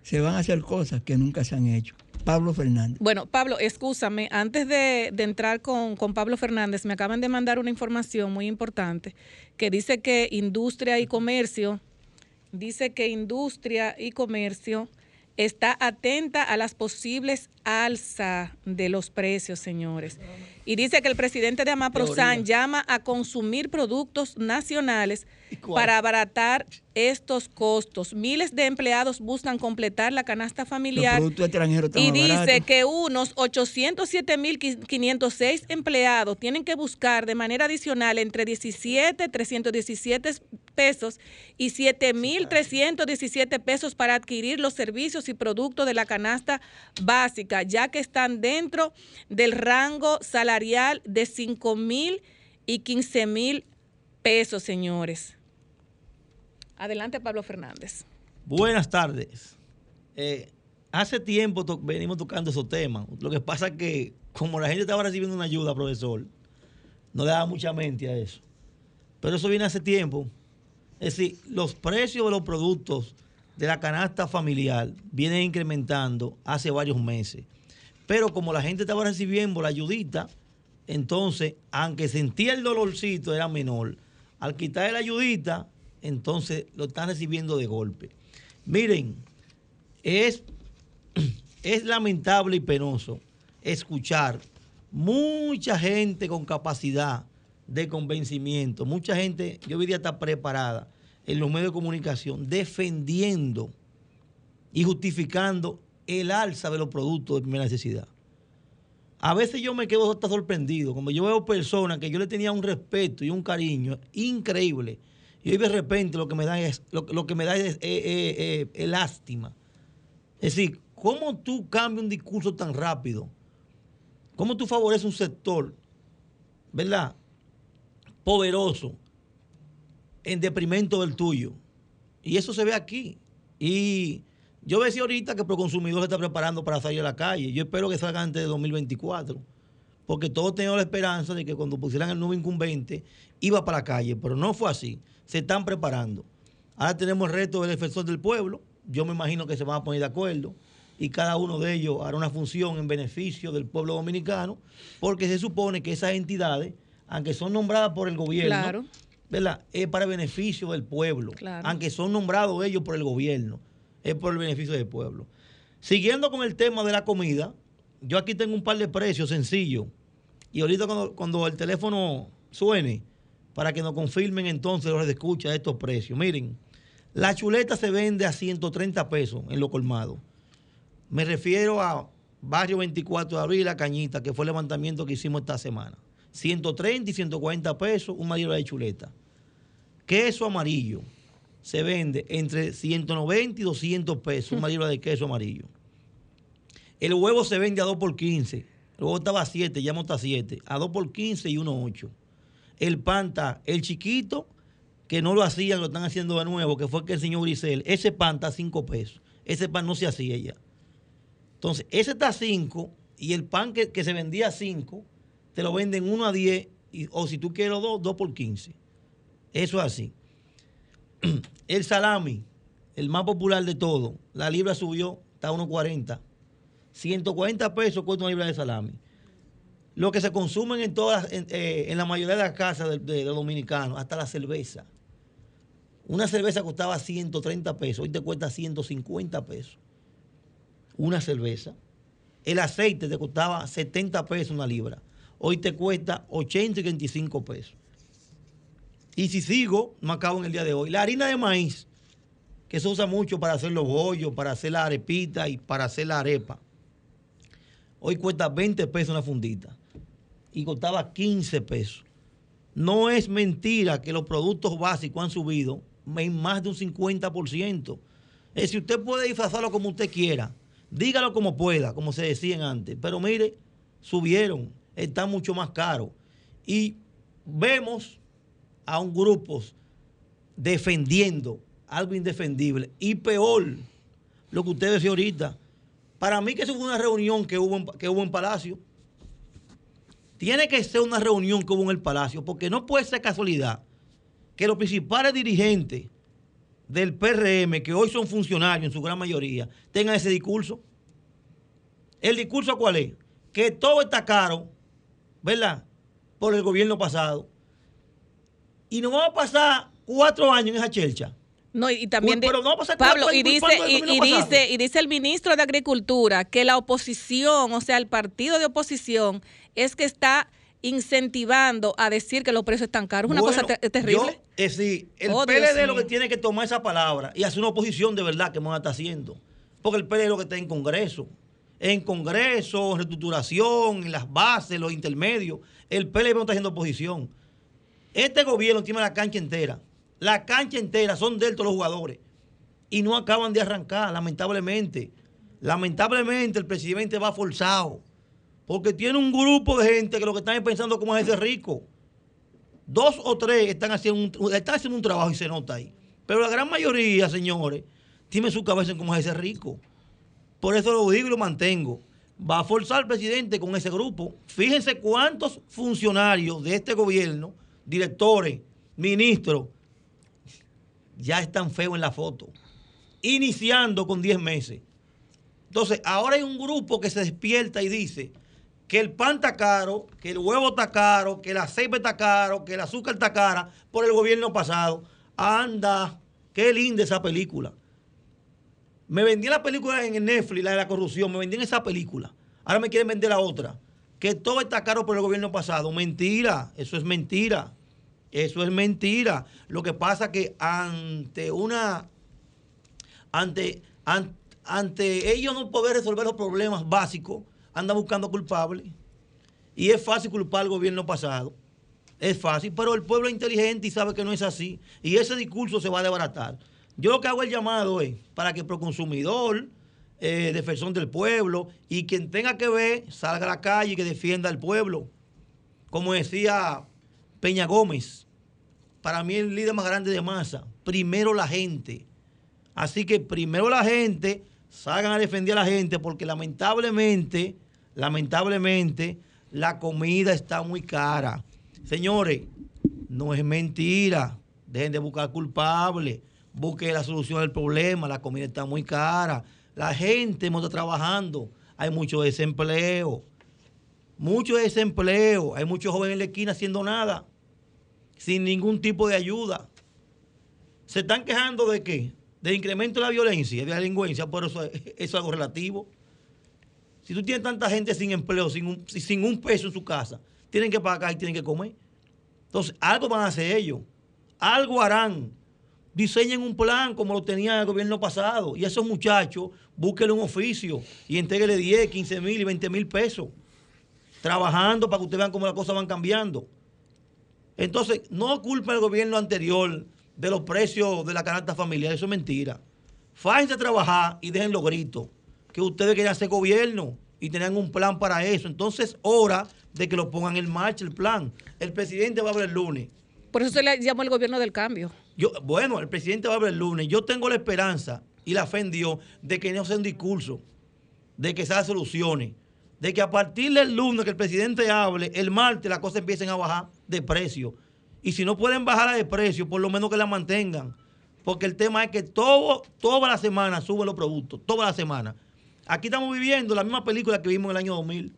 se van a hacer cosas que nunca se han hecho. Pablo Fernández. Bueno, Pablo, escúchame, antes de, de entrar con, con Pablo Fernández, me acaban de mandar una información muy importante que dice que industria y comercio, dice que industria y comercio está atenta a las posibles alza de los precios, señores. Y dice que el presidente de Amaprosan llama a consumir productos nacionales para abaratar estos costos. Miles de empleados buscan completar la canasta familiar y dice que unos 807.506 empleados tienen que buscar de manera adicional entre 17, 317 pesos y 7.317 pesos para adquirir los servicios y productos de la canasta básica, ya que están dentro del rango salarial de 5.000 y 15.000 pesos, señores. Adelante, Pablo Fernández. Buenas tardes. Eh, hace tiempo to- venimos tocando esos temas. Lo que pasa es que, como la gente estaba recibiendo una ayuda, profesor, no le daba mucha mente a eso. Pero eso viene hace tiempo. Es decir, los precios de los productos de la canasta familiar vienen incrementando hace varios meses. Pero como la gente estaba recibiendo la ayudita, entonces, aunque sentía el dolorcito, era menor. Al quitar la ayudita, entonces lo están recibiendo de golpe. Miren, es, *clears throat* es lamentable y penoso escuchar mucha gente con capacidad de convencimiento, mucha gente, yo día está preparada en los medios de comunicación defendiendo y justificando el alza de los productos de primera necesidad. A veces yo me quedo hasta sorprendido, como yo veo personas que yo le tenía un respeto y un cariño increíble, y hoy de repente lo que me da es, lo, que me da es eh, eh, eh, lástima. Es decir, ¿cómo tú cambias un discurso tan rápido? ¿Cómo tú favoreces un sector, verdad, poderoso, en deprimento del tuyo? Y eso se ve aquí. Y yo decía ahorita que Proconsumidor se está preparando para salir a la calle. Yo espero que salga antes de 2024. Porque todos teníamos la esperanza de que cuando pusieran el nuevo incumbente iba para la calle. Pero no fue así. Se están preparando. Ahora tenemos el reto del defensor del pueblo. Yo me imagino que se van a poner de acuerdo. Y cada uno de ellos hará una función en beneficio del pueblo dominicano. Porque se supone que esas entidades, aunque son nombradas por el gobierno, Claro. ¿verdad? Es para beneficio del pueblo. Claro. Aunque son nombrados ellos por el gobierno, es por el beneficio del pueblo. Siguiendo con el tema de la comida, yo aquí tengo un par de precios sencillos Y ahorita cuando, cuando el teléfono suene, para que nos confirmen entonces los escucha estos precios. Miren, la chuleta se vende a 130 pesos en lo colmado. Me refiero a Barrio 24 de Abril, La Cañita, que fue el levantamiento que hicimos esta semana. 130 y 140 pesos una libra de chuleta. Queso amarillo se vende entre 190 y 200 pesos una libra de queso amarillo. El huevo se vende a 2 por 15. El huevo estaba a 7, ya está a 7. A 2 por 15 y 1.8. El pan está, el chiquito, que no lo hacían, lo están haciendo de nuevo, que fue que el señor Grisel, ese pan está a 5 pesos. Ese pan no se hacía ya. Entonces, ese está a 5 y el pan que, se vendía a 5, te lo venden 1 a 10, o si tú quieres 2, 2 por 15. Eso es así. *clears throat* El salami, el más popular de todo, la libra subió, está a 1.40. 140 pesos cuesta una libra de salami. Lo que se consumen en todas, en, eh, la mayoría de las casas de, los dominicanos, hasta la cerveza. Una cerveza costaba 130 pesos, hoy te cuesta 150 pesos. Una cerveza. El aceite te costaba 70 pesos una libra. Hoy te cuesta 80 y 25 pesos. Y si sigo, no acabo en el día de hoy. La harina de maíz, que se usa mucho para hacer los bollos, para hacer la arepita y para hacer la arepa. Hoy cuesta 20 pesos una fundita. Y costaba 15 pesos. No es mentira que los productos básicos han subido en más de un 50%. Es si usted puede disfrazarlo como usted quiera, dígalo como pueda, como se decían antes. Pero mire, subieron, está mucho más caro. Y vemos a un grupo defendiendo algo indefendible. Y peor, lo que usted decía ahorita. Para mí que eso fue una reunión que hubo en, que hubo en Palacio. Tiene que ser una reunión que hubo en el Palacio, porque no puede ser casualidad que los principales dirigentes del PRM, que hoy son funcionarios en su gran mayoría, tengan ese discurso. ¿El discurso cuál es? Que todo está caro, ¿verdad? Por el gobierno pasado y nos vamos a pasar cuatro años en esa chelcha. No, y, también Pablo, y dice, y, dice, y dice el ministro de Agricultura que la oposición, o sea, el partido de oposición, es que está incentivando a decir que los precios están caros. Una cosa terrible. Eh, sí, el oh, PLD lo que tiene que tomar esa palabra y hacer una oposición de verdad que a está haciendo. Porque el PLD es lo que está en Congreso. En Congreso, en reestructuración, en las bases, los intermedios. El PLD no está haciendo oposición. Este gobierno tiene la cancha entera. La cancha entera son de todos los jugadores. Y no acaban de arrancar, lamentablemente. Lamentablemente el presidente va forzado. Porque tiene un grupo de gente que lo que están pensando como es ese rico. Dos o tres están haciendo, un, están haciendo un trabajo y se nota ahí. Pero la gran mayoría, señores, tiene su cabeza en cómo es ese rico. Por eso lo digo y lo mantengo. Va a forzar al presidente con ese grupo. Fíjense cuántos funcionarios de este gobierno directores, ministros, ya están feos en la foto. Iniciando con 10 meses. Entonces, ahora hay un grupo que se despierta y dice que el pan está caro, que el huevo está caro, que el aceite está caro, que el azúcar está cara por el gobierno pasado. Anda, qué linda esa película. Me vendí la película en Netflix, la de la corrupción, me vendí en esa película. Ahora me quieren vender la otra. Que todo está caro por el gobierno pasado. Mentira, eso es mentira. Eso es mentira. Lo que pasa que ante una, ante, ante, ellos no poder resolver los problemas básicos, andan buscando culpables. Y es fácil culpar al gobierno pasado. Es fácil, pero el pueblo es inteligente y sabe que no es así. Y ese discurso se va a desbaratar. Yo lo que hago el llamado es para que el proconsumidor, eh, defensor del pueblo, y quien tenga que ver, salga a la calle y que defienda al pueblo. Como decía Peña Gómez, para mí el líder más grande de masa. Primero la gente. Así que primero la gente, salgan a defender a la gente porque lamentablemente, lamentablemente, la comida está muy cara. Señores, no es mentira. Dejen de buscar culpables. Busquen la solución del problema. La comida está muy cara. La gente no está trabajando. Hay mucho desempleo. Mucho desempleo. Hay muchos jóvenes en la esquina haciendo nada sin ningún tipo de ayuda. Se están quejando de qué? De incremento de la violencia, de la delincuencia, por eso, eso es algo relativo. Si tú tienes tanta gente sin empleo, sin un, sin un peso en su casa, tienen que pagar y tienen que comer. Entonces, algo van a hacer ellos. Algo harán. Diseñen un plan como lo tenía el gobierno pasado. Y a esos muchachos, búsquenle un oficio y entréguenle 10, 15 mil y 20 mil pesos. Trabajando para que ustedes vean cómo las cosas van cambiando. Entonces, no culpen al gobierno anterior de los precios de la canasta familiar. Eso es mentira. Fájense a trabajar y dejen los gritos. Que ustedes querían hacer gobierno y tenían un plan para eso. Entonces, hora de que lo pongan en marcha el plan. El presidente va a hablar el lunes. Por eso se le llamó el gobierno del cambio. Yo, bueno, el presidente va a hablar el lunes. Yo tengo la esperanza y la fe en Dios de que no sea un discurso, de que sea soluciones, de que a partir del lunes que el presidente hable, el martes las cosas empiecen a bajar de precio. Y si no pueden bajar de precio, por lo menos que la mantengan. Porque el tema es que todo, toda la semana suben los productos, toda la semana. Aquí estamos viviendo la misma película que vimos en el año 2000,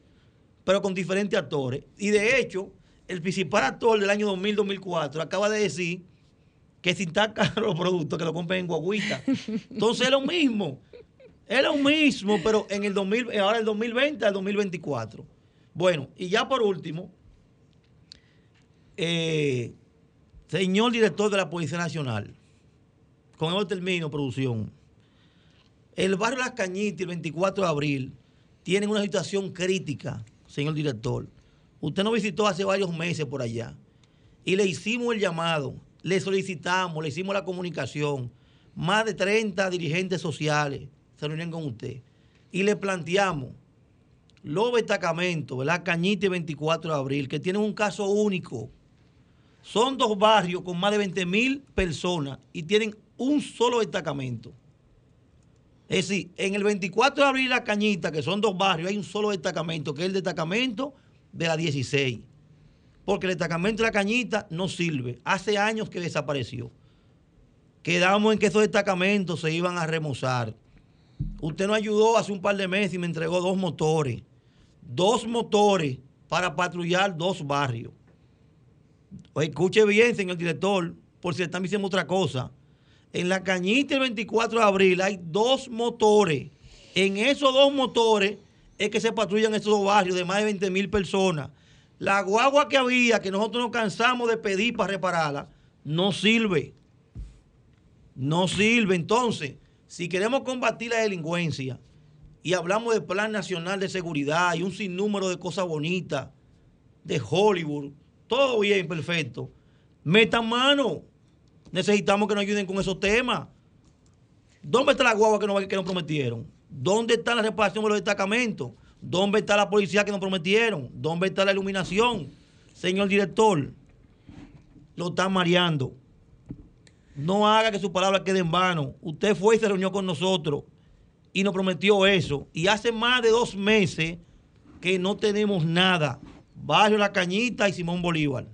pero con diferentes actores. Y de hecho, el principal actor del año 2000-2004 acaba de decir que si está caro *laughs* los productos, que lo compren en guaguita. Entonces es lo mismo. Es lo mismo, pero en el 2000, ahora el 2020 al 2024. Bueno, y ya por último, eh, señor director de la Policía Nacional, con el termino, producción. El barrio Las Cañitas, el 24 de abril, tienen una situación crítica, señor director. Usted nos visitó hace varios meses por allá y le hicimos el llamado, le solicitamos, le hicimos la comunicación. Más de 30 dirigentes sociales se reunieron con usted y le planteamos los destacamentos, ¿verdad? Cañita y 24 de abril, que tienen un caso único. Son dos barrios con más de 20 mil personas y tienen un solo destacamento. Es decir, en el 24 de abril La Cañita, que son dos barrios, hay un solo destacamento, que es el destacamento de la 16. Porque el destacamento de La Cañita no sirve. Hace años que desapareció. Quedamos en que esos destacamentos se iban a remozar. Usted nos ayudó hace un par de meses y me entregó dos motores. Dos motores para patrullar dos barrios. escuche bien, señor director, por si están diciendo otra cosa. En la cañita el 24 de abril hay dos motores. En esos dos motores es que se patrullan esos dos barrios de más de 20 mil personas. La guagua que había, que nosotros nos cansamos de pedir para repararla, no sirve. No sirve. Entonces, si queremos combatir la delincuencia y hablamos del Plan Nacional de Seguridad y un sinnúmero de cosas bonitas, de Hollywood, todo bien, perfecto, metan mano necesitamos que nos ayuden con esos temas. ¿Dónde está la guagua que nos, que nos prometieron? ¿Dónde está la reparación de los destacamentos? ¿Dónde está la policía que nos prometieron? ¿Dónde está la iluminación? Señor director, lo están mareando. No haga que su palabra quede en vano. Usted fue y se reunió con nosotros y nos prometió eso. Y hace más de dos meses que no tenemos nada. Barrio La Cañita y Simón Bolívar.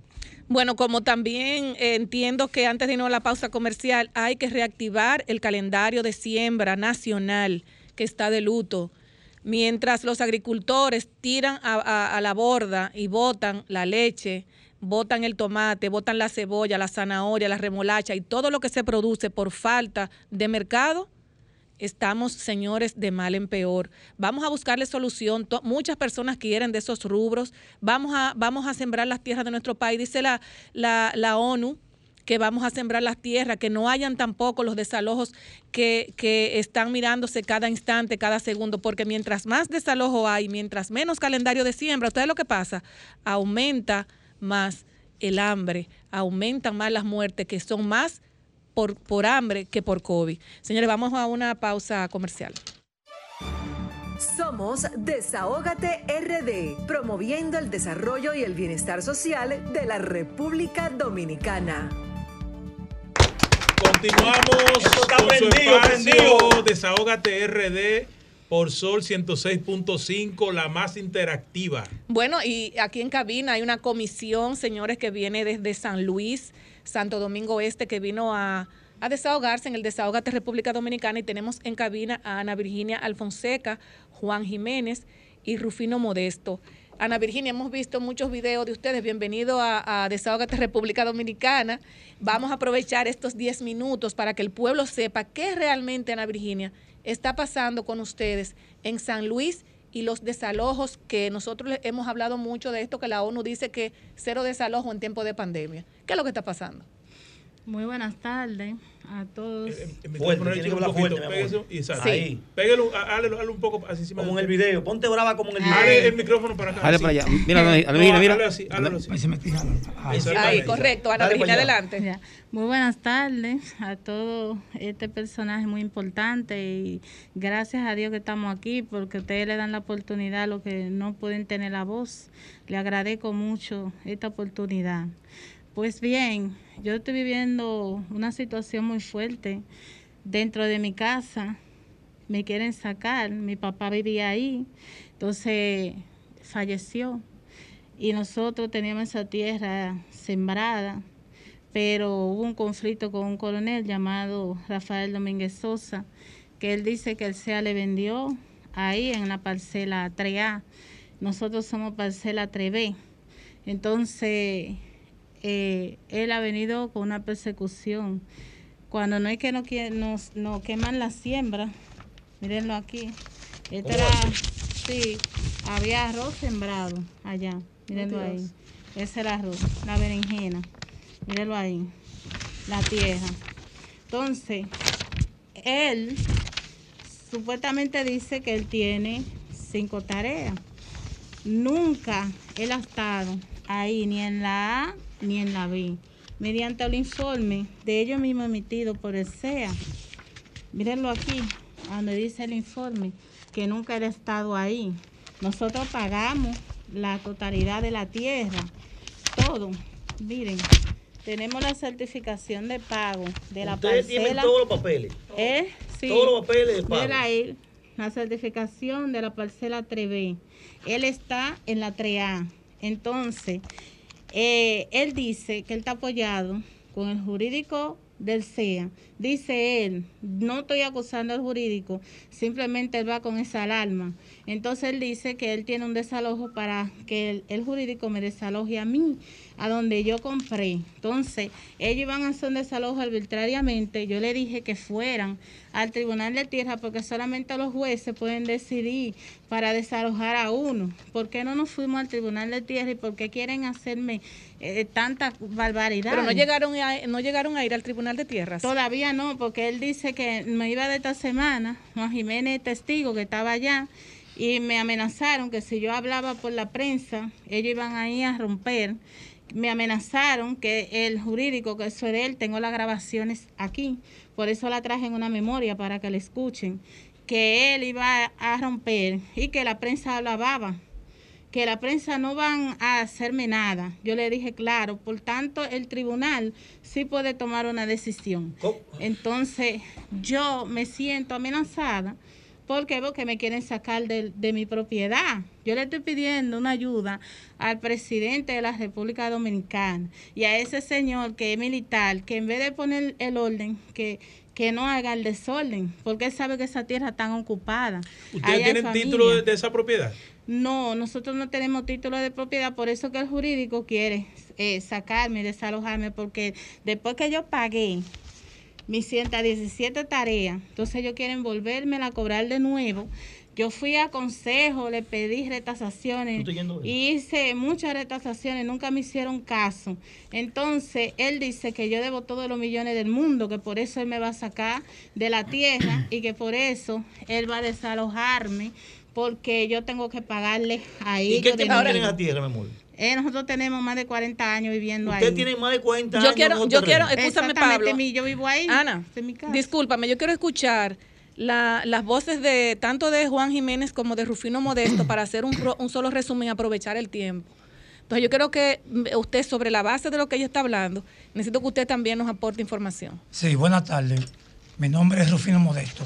Bueno, como también eh, entiendo que antes de irnos a la pausa comercial hay que reactivar el calendario de siembra nacional que está de luto. Mientras los agricultores tiran a, a la borda y botan la leche, botan el tomate, botan la cebolla, la zanahoria, la remolacha y todo lo que se produce por falta de mercado, estamos, señores, de mal en peor. Vamos a buscarle solución. muchas personas quieren de esos rubros. Vamos a, vamos a sembrar las tierras de nuestro país. Dice la, la, la ONU que vamos a sembrar las tierras, que no hayan tampoco los desalojos que, que, están mirándose cada instante, cada segundo, porque mientras más desalojo hay, mientras menos calendario de siembra, ¿ustedes lo que pasa? Aumenta más el hambre, aumentan más las muertes, que son más por, hambre que por COVID. Señores, vamos a una pausa comercial. Somos Desahógate RD, promoviendo el desarrollo y el bienestar social de la República Dominicana. Continuamos con su espacio Desahógate RD por Sol 106.5, la más interactiva. Bueno, y aquí en cabina hay una comisión, señores, que viene desde San Luis Santo Domingo Este, que vino a, desahogarse en el Desahogate República Dominicana y tenemos en cabina a Ana Virginia Alfonseca, Juan Jiménez y Rufino Modesto. Ana Virginia, hemos visto muchos videos de ustedes. Bienvenido a, a Desahogate República Dominicana. Vamos a aprovechar estos 10 minutos para que el pueblo sepa qué realmente, Ana Virginia, está pasando con ustedes en San Luis y los desalojos que nosotros hemos hablado mucho de esto, que la ONU dice que cero desalojo en tiempo de pandemia. ¿Qué es lo que está pasando? Muy buenas tardes a todos. El- el Fuerte, micrófono tiene que un hablar poquito, fuerte, mi pégase amor. y exacto. Sí. Ahí. Pégalo, hale un poco así encima. Como en el video. Ponte brava como en el video. El micrófono para acá. Dale para allá. Mira, mira, No, mira, mira. así, así. Ahí se me tira. Ahí. Correcto. Ana adelante. Ya. Muy buenas tardes a todo este personaje muy importante y gracias a Dios que estamos aquí porque ustedes le dan la oportunidad a los que no pueden tener la voz. Le agradezco mucho esta oportunidad. Pues bien, yo estoy viviendo una situación muy fuerte dentro de mi casa. Me quieren sacar, mi papá vivía ahí, entonces falleció y nosotros teníamos esa tierra sembrada, pero hubo un conflicto con un coronel llamado Rafael Domínguez Sosa, que él dice que el SEA le vendió ahí en la parcela 3A. Nosotros somos parcela 3B. Entonces, eh, él ha venido con una persecución. Cuando no es que no nos, nos queman la siembra, mírenlo aquí. Este era, sí, había arroz sembrado allá, mírenlo ahí. Ese era arroz, la berenjena, mírenlo ahí, la tierra. Entonces, él supuestamente dice que él tiene cinco tareas. Nunca él ha estado ahí, ni en la A ni en la B, mediante el informe de ellos mismos emitido por el SEA. Mírenlo aquí, donde dice el informe, que nunca ha estado ahí. Nosotros pagamos la totalidad de la tierra, todo. Miren, tenemos la certificación de pago de la Ustedes tienen parcela. todos los papeles. ¿Eh? Sí. Todos los papeles de pago. Ahí, la certificación de la parcela 3B. Él está en la 3A. Entonces, eh, él dice que él está apoyado con el jurídico del SEA. Dice él, no estoy acusando al jurídico, simplemente él va con esa alarma. Entonces él dice que él tiene un desalojo para que el, el jurídico me desaloje a mí, a donde yo compré. Entonces, ellos iban a hacer un desalojo arbitrariamente. Yo le dije que fueran al Tribunal de Tierra porque solamente los jueces pueden decidir para desalojar a uno. ¿Por qué no nos fuimos al Tribunal de Tierra y por qué quieren hacerme eh, tanta barbaridad? Pero no llegaron, a, no llegaron a ir al Tribunal de Tierras. Todavía no, porque él dice que me iba de esta semana, Juan Jiménez testigo que estaba allá, y me amenazaron que si yo hablaba por la prensa, ellos iban ahí a romper. Me amenazaron que el jurídico, que eso era él, tengo las grabaciones aquí, por eso la traje en una memoria para que la escuchen, que él iba a romper y que la prensa hablaba que la prensa no van a hacerme nada. Yo le dije, claro, por tanto el tribunal sí puede tomar una decisión. Entonces yo me siento amenazada porque porque me quieren sacar de, de mi propiedad. Yo le estoy pidiendo una ayuda al presidente de la República Dominicana y a ese señor que es militar, que en vez de poner el orden, que, que no haga el desorden, porque él sabe que esa tierra está ocupada. ¿Ustedes tienen título de, de esa propiedad? No, nosotros no tenemos título de propiedad, por eso que el jurídico quiere eh, sacarme, desalojarme, porque después que yo pagué mis 117 tareas, entonces ellos quieren volverme a cobrar de nuevo. Yo fui a consejo, le pedí retasaciones, ¿Tú estás yendo bien? hice muchas retasaciones, nunca me hicieron caso. Entonces, él dice que yo debo todos los millones del mundo, que por eso él me va a sacar de la tierra *coughs* y que por eso él va a desalojarme, porque yo tengo que pagarle a ¿Y qué nuevo. tienen la tierra, mi amor? Eh, nosotros tenemos más de 40 años viviendo ahí. tienen más de 40 Yo años. quiero- yo terreno. quiero- escúchame, Pablo. mi- yo vivo ahí. Ana, discúlpame, yo quiero escuchar la- las voces de tanto de Juan Jiménez como de Rufino Modesto para hacer un, solo resumen y aprovechar el tiempo. Entonces yo creo que mm, usted, sobre la base de lo que ella está hablando, necesito que usted también nos aporte información. Sí, buenas tardes. Mi nombre es Rufino Modesto.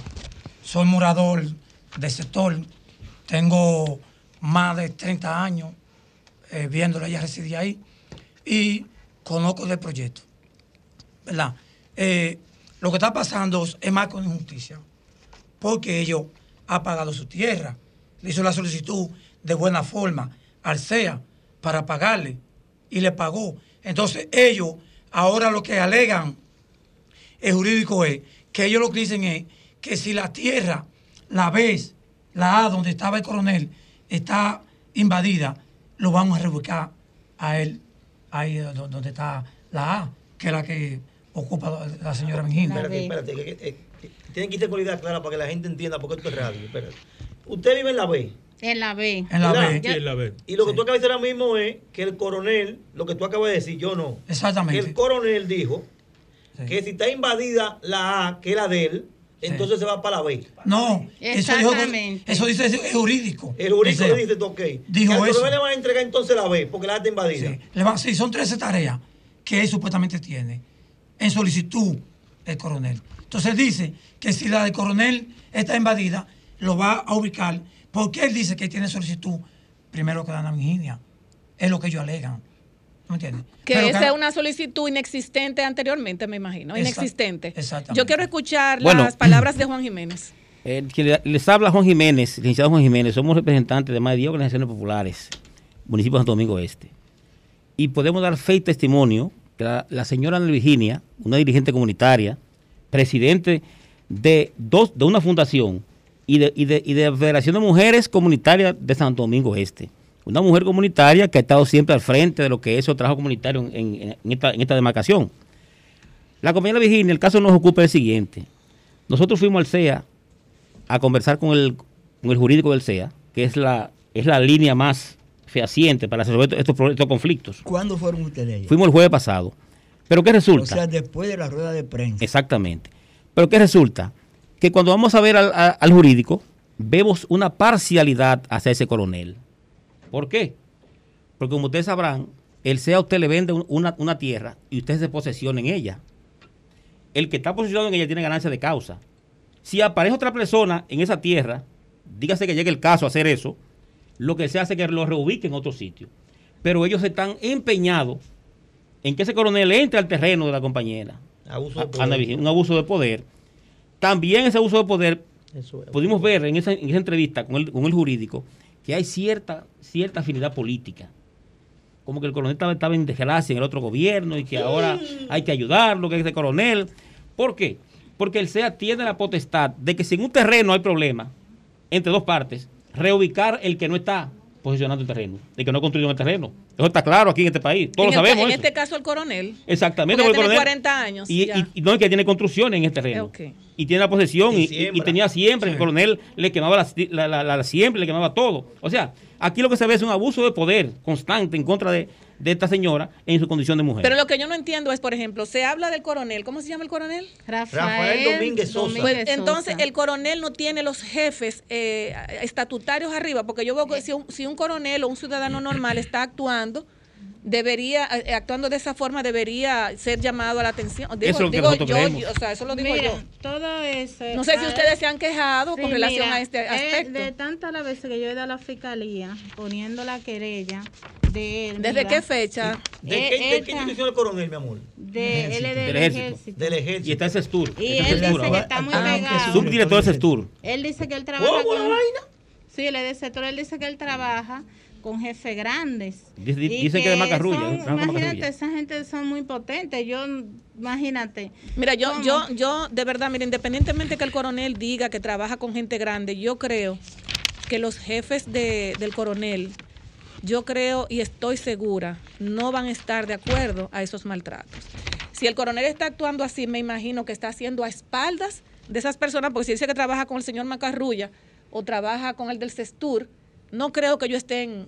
Soy morador del sector. Tengo más de 30 años eh, viéndola, ella residía ahí. Y conozco del proyecto. ¿Verdad? Eh, lo que está pasando es más con injusticia. Porque ellos han pagado su tierra. Le hizo la solicitud de buena forma al CEA para pagarle. Y le pagó. Entonces ellos ahora lo que alegan el jurídico es que ellos lo que dicen es que si la tierra la ves la A donde estaba el coronel está invadida, lo vamos a reubicar a él, ahí do- donde está la A, que es la que ocupa la- señora Virginia. Espérate, espérate. que- que- que- tienen que irse con la idea clara para que la gente entienda por qué esto es radio. Espérate. Usted vive en la B. En la B. En la. B. Sí, en la B. Y lo que tú acabas de decir ahora mismo es que el coronel, lo que tú acabas de decir, yo no. Exactamente. Que el coronel dijo Sí. que si está invadida la A, que es la de él, entonces se va para la B. No, eso, dijo- Exactamente. eso dice es jurídico. El jurídico Dice- ok. Dijo que eso. coronel le van a entregar entonces la B, porque la está invadida. Sí, le va- sí, son 13 tareas que él supuestamente tiene en solicitud el coronel. Entonces dice que si la del coronel está invadida, lo va a ubicar, porque él dice que tiene solicitud primero que la Virginia. Es lo que ellos alegan. ¿No me entiendes? Que Pero esa es una solicitud inexistente anteriormente, me imagino. Exact- Inexistente. exactamente. Yo quiero escuchar Bueno. las palabras de Juan Jiménez. *clears throat* Eh, les habla Juan Jiménez, licenciado Juan Jiménez. Somos representantes de más de 10 organizaciones populares, municipio de Santo Domingo Este. Y podemos dar fe y testimonio que la, la señora Ana Virginia, una dirigente comunitaria, presidente de, dos, de una fundación y de, y, de, y de la Federación de Mujeres Comunitarias de Santo Domingo Este. Una mujer comunitaria que ha estado siempre al frente de lo que es el trabajo comunitario en, en- en esta, en esta demarcación. La compañera Virginia, el caso nos ocupa el siguiente. Nosotros fuimos al CEA a conversar con el, con el jurídico del CEA, que es la, es la línea más fehaciente para resolver estos, estos conflictos. ¿Cuándo fueron ustedes allá? Fuimos el jueves pasado. Pero ¿qué O resulta? sea, después de la rueda de prensa. Exactamente. Pero ¿qué resulta? Que cuando vamos a ver al, a- al jurídico, vemos una parcialidad hacia ese coronel. ¿Por qué? Porque como ustedes sabrán, el CEA a usted le vende un- una, una tierra y usted se posesiona en ella. El que está posicionado en ella tiene ganancia de causa. Si aparece otra persona en esa tierra, dígase que llegue el caso a hacer eso, lo que se hace es que lo reubique en otro sitio. Pero ellos están empeñados en que ese coronel entre al terreno de la compañera. Abuso de poder. Un abuso de poder. También ese abuso de poder, Eso pudimos ver en esa, en esa entrevista con el, con el jurídico que hay cierta, cierta afinidad política. Como que el coronel estaba, estaba en desgracia en el otro gobierno y que ahora hay que ayudarlo, que es de coronel. ¿Por qué? Porque el CEA tiene la potestad de que si en un terreno hay problema entre dos partes, reubicar el que no está posicionando el terreno, el que no ha construido el terreno. Eso está claro aquí en este país, todos en lo este- sabemos. en eso. este caso, el coronel. Exactamente, Porque porque el tiene coronel- 40 años, Y, ya. y- y no es que tiene construcciones en este terreno. Y tiene la posesión Y tenía siempre. Sí. El coronel le quemaba la, la, la- la- la siembra, le quemaba todo. O sea, aquí lo que se ve es un abuso de poder constante en contra de, de esta señora en su condición de mujer. Pero lo que yo no entiendo es, por ejemplo, se habla del coronel. ¿Cómo se llama el coronel? Rafael, Rafael Domínguez Sosa. Pues entonces Sosa. el coronel no tiene los jefes eh, estatutarios arriba, porque yo veo que si un, si un coronel o un ciudadano normal está actuando, debería, eh, actuando de esa forma, debería ser llamado a la atención. Digo, Eso es lo que digo nosotros yo, creemos. yo, o sea, eso lo digo Mira, yo. todo eso. No sé si ustedes se han quejado con relación mira, a este es aspecto. de tantas las veces que yo he ido a la fiscalía poniendo la querella de él. ¿Desde mira, qué fecha? ¿De Eh, qué, de qué esta- institución el coronel, mi amor? De, él es del ejército. ejército. Del ejército. y está el CESTUR. Y ese él CESTUR dice que está muy Ah, pegado. Subdirector del CESTUR. Él dice que él trabaja ¿Cómo con... la vaina? Sí, él es sector, él dice que él trabaja con jefes grandes. Dice- Y dice que de Macarrulla, son- Imagínate, Macarrulla. esa gente son muy potentes. Yo, imagínate. Mira, yo, ¿Cómo? yo, yo, de verdad, mira, independientemente que el coronel diga que trabaja con gente grande, yo creo que los jefes de- del coronel, yo creo y estoy segura, no van a estar de acuerdo a esos maltratos. Si el coronel está actuando así, me imagino que está haciendo a espaldas de esas personas, porque si dice que trabaja con el señor Macarrulla o trabaja con el del CESTUR, no creo que ellos estén...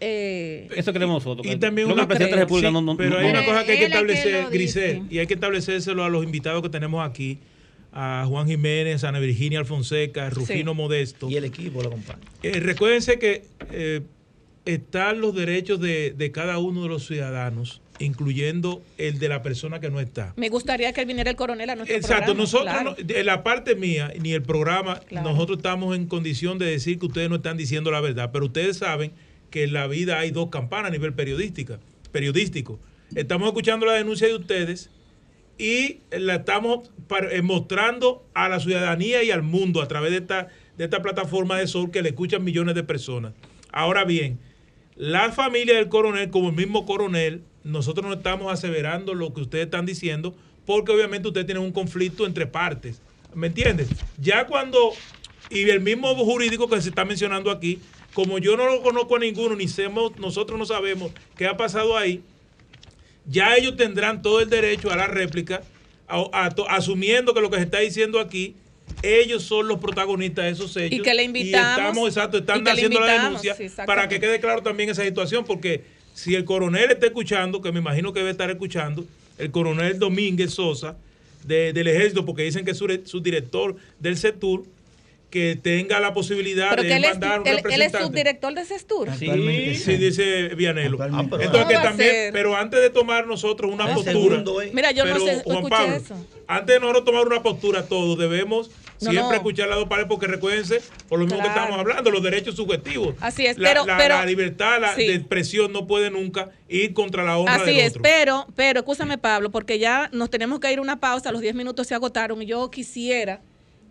eh, Eso creemos nosotros. Y también una la República Sí, no, no- pero no- hay una cosa que hay que establecer, Grisel, y hay que establecérselo a los invitados que tenemos aquí, a Juan Jiménez, a Ana Virginia Alfonseca, a Rufino Sí. Modesto. Y el equipo lo acompaña. Eh, recuérdense que eh, están los derechos de, de cada uno de los ciudadanos, incluyendo el de la persona que no está. me gustaría que viniera el coronel a nuestro Exacto, programa, nosotros, claro. no- de la parte mía, ni el programa, Claro. nosotros estamos en condición de decir que ustedes no están diciendo la verdad, pero ustedes saben que en la vida hay dos campanas a nivel periodística, periodístico. Estamos escuchando la denuncia de ustedes y la estamos eh, mostrando a la ciudadanía y al mundo a través de esta, de esta plataforma de Sol que le escuchan millones de personas. Ahora bien, la familia del coronel, como el mismo coronel, nosotros no estamos aseverando lo que ustedes están diciendo, porque obviamente ustedes tienen un conflicto entre partes. ¿Me entiendes? Ya cuando y el mismo jurídico que se está mencionando aquí, como yo no lo conozco a ninguno, ni semos, nosotros no sabemos qué ha pasado ahí, ya ellos tendrán todo el derecho a la réplica, a- a asumiendo que lo que se está diciendo aquí, ellos son los protagonistas de esos hechos. Y que le invitamos- estamos, exacto, y están haciendo la denuncia sí, para que quede claro también esa situación, porque si el coronel está escuchando, que me imagino que debe estar escuchando, el coronel Domínguez Sosa de- del ejército, porque dicen que es su, su director del CETUR, que tenga la posibilidad Pero de mandar un él, él es subdirector de CESTUR. Sí, sí, sí. dice Vianelo. Ah, pero- Entonces que ¿Cómo va a también, pero antes de tomar nosotros una El postura, segundo, eh. Mira, yo no sé, Juan Pablo, eso. antes de nosotros tomar una postura todos debemos No, siempre no. escuchar las dos partes porque recuérdense por lo mismo que estamos hablando, los derechos subjetivos. Así es, la, pero- la- pero- la libertad la, sí. de expresión no puede nunca ir contra la honra Así del es, otro. pero, pero, escúchame Pablo, porque ya nos tenemos que ir a una pausa, los 10 minutos se agotaron y yo quisiera,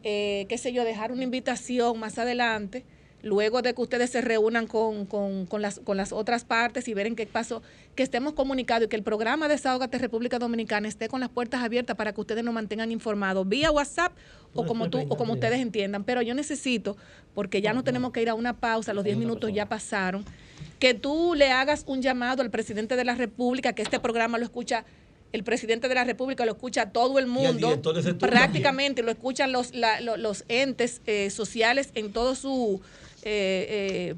eh, qué sé yo, dejar una invitación más adelante, luego de que ustedes se reúnan con, con- con las, con las otras partes y ver en qué pasó, que estemos comunicados y que el programa Desahogate República Dominicana esté con las puertas abiertas para que ustedes nos mantengan informados vía WhatsApp o como tú o como ustedes entiendan. Pero yo necesito, porque ya no tenemos que ir a una pausa, los 10 minutos ya pasaron, que tú le hagas un llamado al presidente de la República, que este programa lo escucha el presidente de la República lo escucha todo el mundo, prácticamente lo escuchan los, la- lo- los entes eh, sociales en todo su, eh, eh,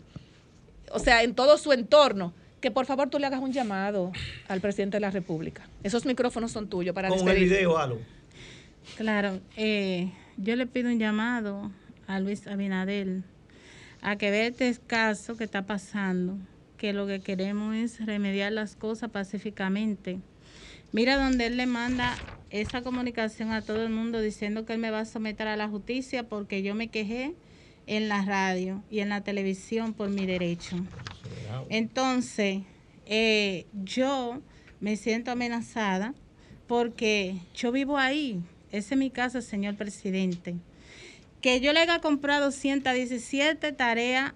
o sea, en todo su entorno, que por favor tú le hagas un llamado al presidente de la República. Esos micrófonos son tuyos para Con el despedirte. video, halo. Claro, eh, yo le pido un llamado a Luis Abinadel a que vea este caso que está pasando, que lo que queremos es remediar las cosas pacíficamente. Mira donde él le manda esa comunicación a todo el mundo diciendo que él me va a someter a la justicia porque yo me quejé en la radio y en la televisión por mi derecho. Entonces, eh, yo me siento amenazada porque yo vivo ahí. Esa es mi casa, señor presidente. Que yo le haya comprado 117 tareas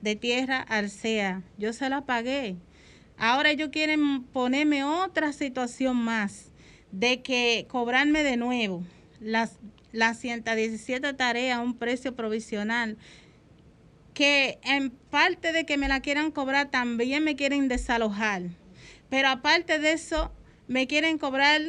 de tierra al CEA. Yo se la pagué. Ahora ellos quieren ponerme otra situación más de que cobrarme de nuevo las, las 117 tareas a un precio provisional que en parte de que me la quieran cobrar también me quieren desalojar. Pero aparte de eso, me quieren cobrar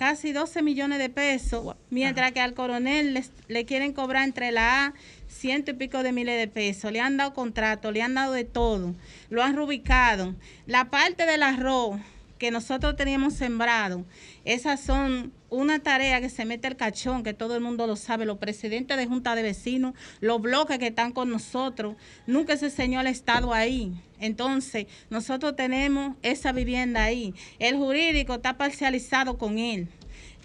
casi 12 millones de pesos, mientras que al coronel les- le quieren cobrar entre la A ciento y pico de miles de pesos. Le han dado contrato, le han dado de todo, lo han rubicado. La parte del arroz que nosotros teníamos sembrado, esas son una tarea que se mete el cachón, que todo el mundo lo sabe, los presidentes de junta de vecinos, los bloques que están con nosotros, nunca ese señor ha estado ahí. Entonces, nosotros tenemos esa vivienda ahí. El jurídico está parcializado con él.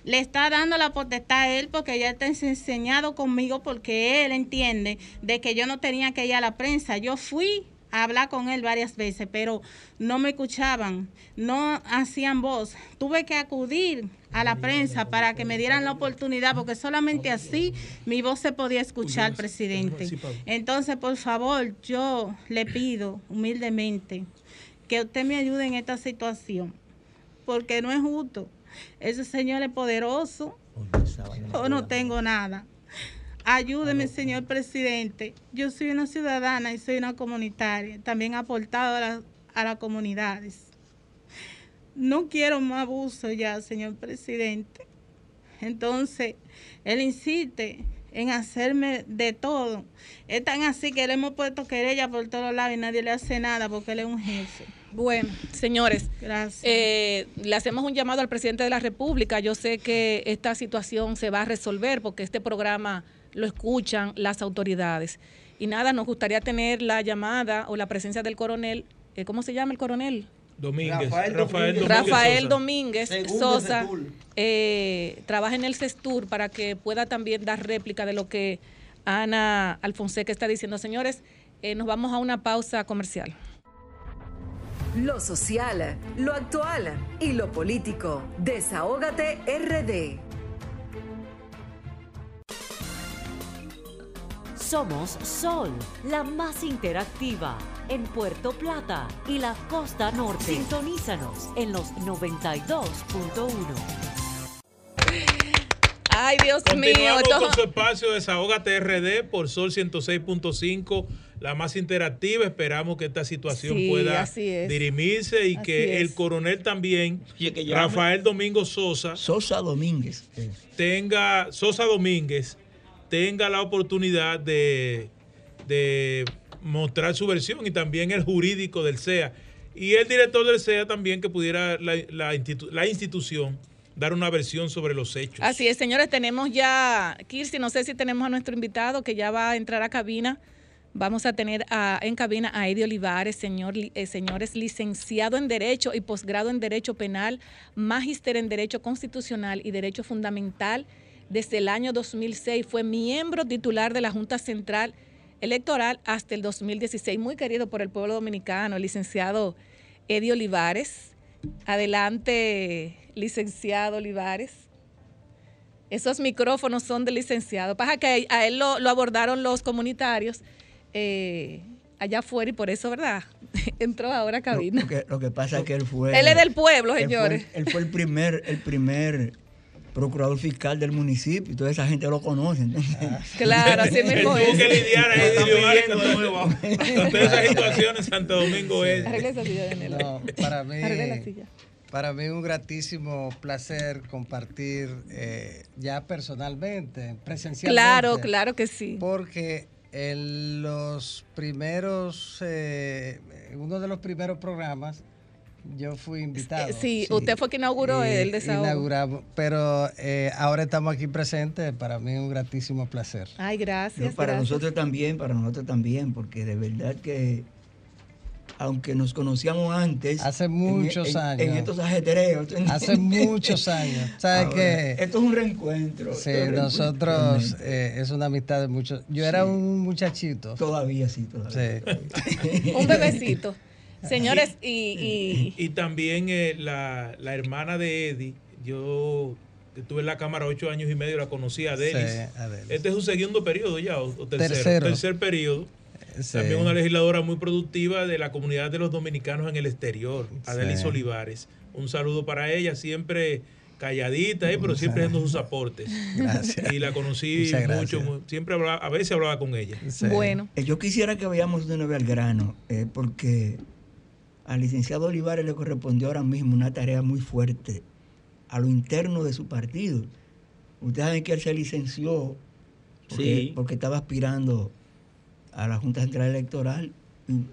Le está dando la potestad a él porque ya está enseñado conmigo porque él entiende de que yo no tenía que ir a la prensa. Yo fui hablar con él varias veces, pero no me escuchaban, no hacían voz. Tuve que acudir a la prensa para que me dieran la oportunidad, porque solamente así mi voz se podía escuchar, presidente. Entonces, por favor, yo le pido humildemente que usted me ayude en esta situación, porque no es justo. Ese señor es poderoso, yo no tengo nada. Ayúdeme, señor presidente. Yo soy una ciudadana y soy una comunitaria. También he aportado a, la- a las comunidades. No quiero más abuso ya, señor presidente. Entonces, él insiste en hacerme de todo. Es tan así que le hemos puesto querella por todos lados y nadie le hace nada porque él es un jefe. Bueno, señores, Gracias. eh, le hacemos un llamado al presidente de la República. Yo sé que esta situación se va a resolver porque este programa lo escuchan las autoridades. Y nada, nos gustaría tener la llamada o la presencia del coronel. eh, ¿Cómo se llama el coronel? Domínguez, Rafael Rafael, Domínguez. Domínguez Rafael Sosa. Domínguez Sosa eh, trabaja en el CESTUR para que pueda también dar réplica de lo que Ana Alfonseca está diciendo. Señores, eh, nos vamos a una pausa comercial. Lo social, lo actual y lo político. Desahógate RD. Somos Sol, la más interactiva en Puerto Plata y la costa norte. Sintonízanos en los 92.1. Ay, Dios mío. Continuamos con su espacio Desahógate RD por Sol 106.5, la más interactiva. Esperamos que esta situación Sí, pueda es. dirimirse y Así que el coronel también. Rafael Domingo Sosa, Sosa Domínguez. tenga, Sosa Domínguez, tenga la oportunidad de, de mostrar su versión y también el jurídico del CEA. Y el director del CEA también que pudiera la, la institu- la institución dar una versión sobre los hechos. Así es, señores, tenemos ya, Kirsi, no sé si tenemos a nuestro invitado que ya va a entrar a cabina. Vamos a tener en cabina a Eddie Olivares, señor, eh, señores, licenciado en Derecho y posgrado en Derecho Penal, magíster en Derecho Constitucional y Derecho Fundamental. Desde el año 2006 fue miembro titular de la Junta Central Electoral hasta el 2016. Muy querido por el pueblo dominicano, el licenciado Eddie Olivares. Adelante, licenciado Olivares. Esos micrófonos son del licenciado. Pasa que a él lo, lo abordaron los comunitarios eh, allá afuera y por eso, ¿verdad? *laughs* Entró ahora a cabina. lo que, lo que pasa es que él fue. Él es del pueblo, él fue- señores. Él fue, el primer, el primer procurador fiscal del municipio y toda esa gente lo conoce. entonces- *laughs* Claro, así mismo tuvo es. que lidiar ahí de nuevo. con *laughs* con todas esas situaciones en Santo Domingo es. Arregla esa silla, Daniela. No, para mí, Arregla la silla. para mí un gratísimo placer compartir eh, ya personalmente, presencialmente. Claro, claro que sí. Porque en los primeros, eh, uno de los primeros programas, yo fui invitado. Sí, usted fue quien inauguró Y el desahogo. Inauguramos, pero eh, ahora estamos aquí presentes, para mí es un gratísimo placer. Ay, gracias. No, para gracias. nosotros también, para nosotros también, porque de verdad que, aunque nos conocíamos antes. Hace en- muchos en- años. En estos ajetreos. ¿tú Hace muchos años. ¿Sabes qué? Esto es un reencuentro. Sí, es un nosotros eh, es una amistad de muchos. Yo era un muchachito. Todavía sí, todavía. Sí. *laughs* Un bebecito. Señores, y, y Y también eh, la, la hermana de Eddie, yo estuve en la Cámara ocho años y medio, la conocí a Delis. Sí, Adelis. Este es su segundo periodo ya, o, o tercero. Tercero. Tercer periodo. Sí. También una legisladora muy productiva de la comunidad de los dominicanos en el exterior, Adelis Sí. Olivares. Un saludo para ella, siempre calladita, eh, pero siempre haciendo sus aportes. Gracias. Y la conocí mucho, siempre hablaba, a veces hablaba con ella. Sí. bueno. Eh, Yo quisiera que vayamos de una vez al grano, eh, porque al licenciado Olivares le correspondió ahora mismo una tarea muy fuerte a lo interno de su partido. Ustedes saben que él se licenció porque, Sí. porque estaba aspirando a la Junta Central Electoral.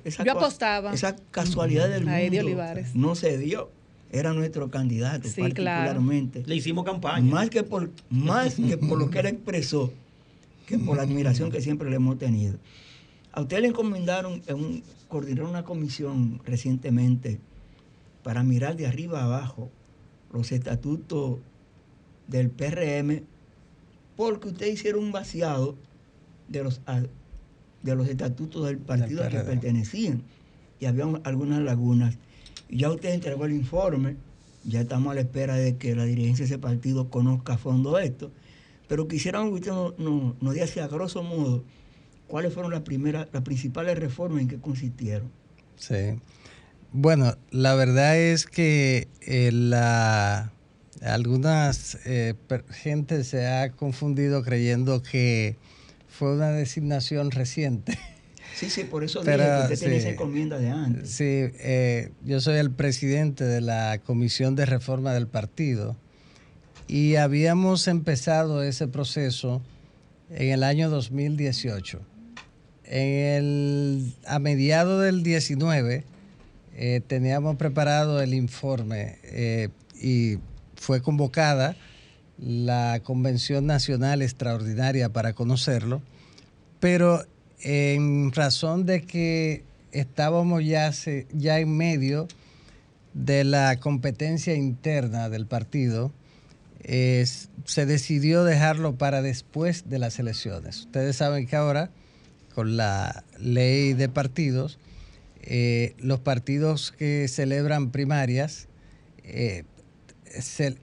Esa Yo apostaba. Esa casualidad del A Eddie mundo Olivares. no se dio. Era nuestro candidato, Sí, claro. particularmente. Le hicimos campaña. Más que por, más que por lo que él expresó, que por la admiración que siempre le hemos tenido. A usted le encomendaron, en un- coordinar una comisión recientemente para mirar de arriba abajo los estatutos del PRM, porque usted hicieron un vaciado de los, de los estatutos del partido al que pertenecían. Y había un- algunas lagunas. Ya usted entregó el informe, ya estamos a la espera de que la dirigencia de ese partido conozca a fondo esto. Pero quisiéramos que usted nos no, nos diera así a grosso modo cuáles fueron las primeras, las principales reformas en que consistieron. Sí. Bueno, la verdad es que eh, la, algunas eh, gente se ha confundido creyendo que fue una designación reciente. Sí, sí, por eso Pero, dije que usted tenía sí. esa encomienda de antes. Sí, eh, yo soy el presidente de la Comisión de Reforma del partido y habíamos empezado ese proceso en el año 2018. En el, a mediados del 19 eh, teníamos preparado el informe eh, y fue convocada la Convención Nacional Extraordinaria para conocerlo, pero en razón de que estábamos ya, se- ya en medio de la competencia interna del partido, eh, se decidió dejarlo para después de las elecciones. Ustedes saben que ahora, con la ley de partidos, eh, los partidos que celebran primarias eh, se-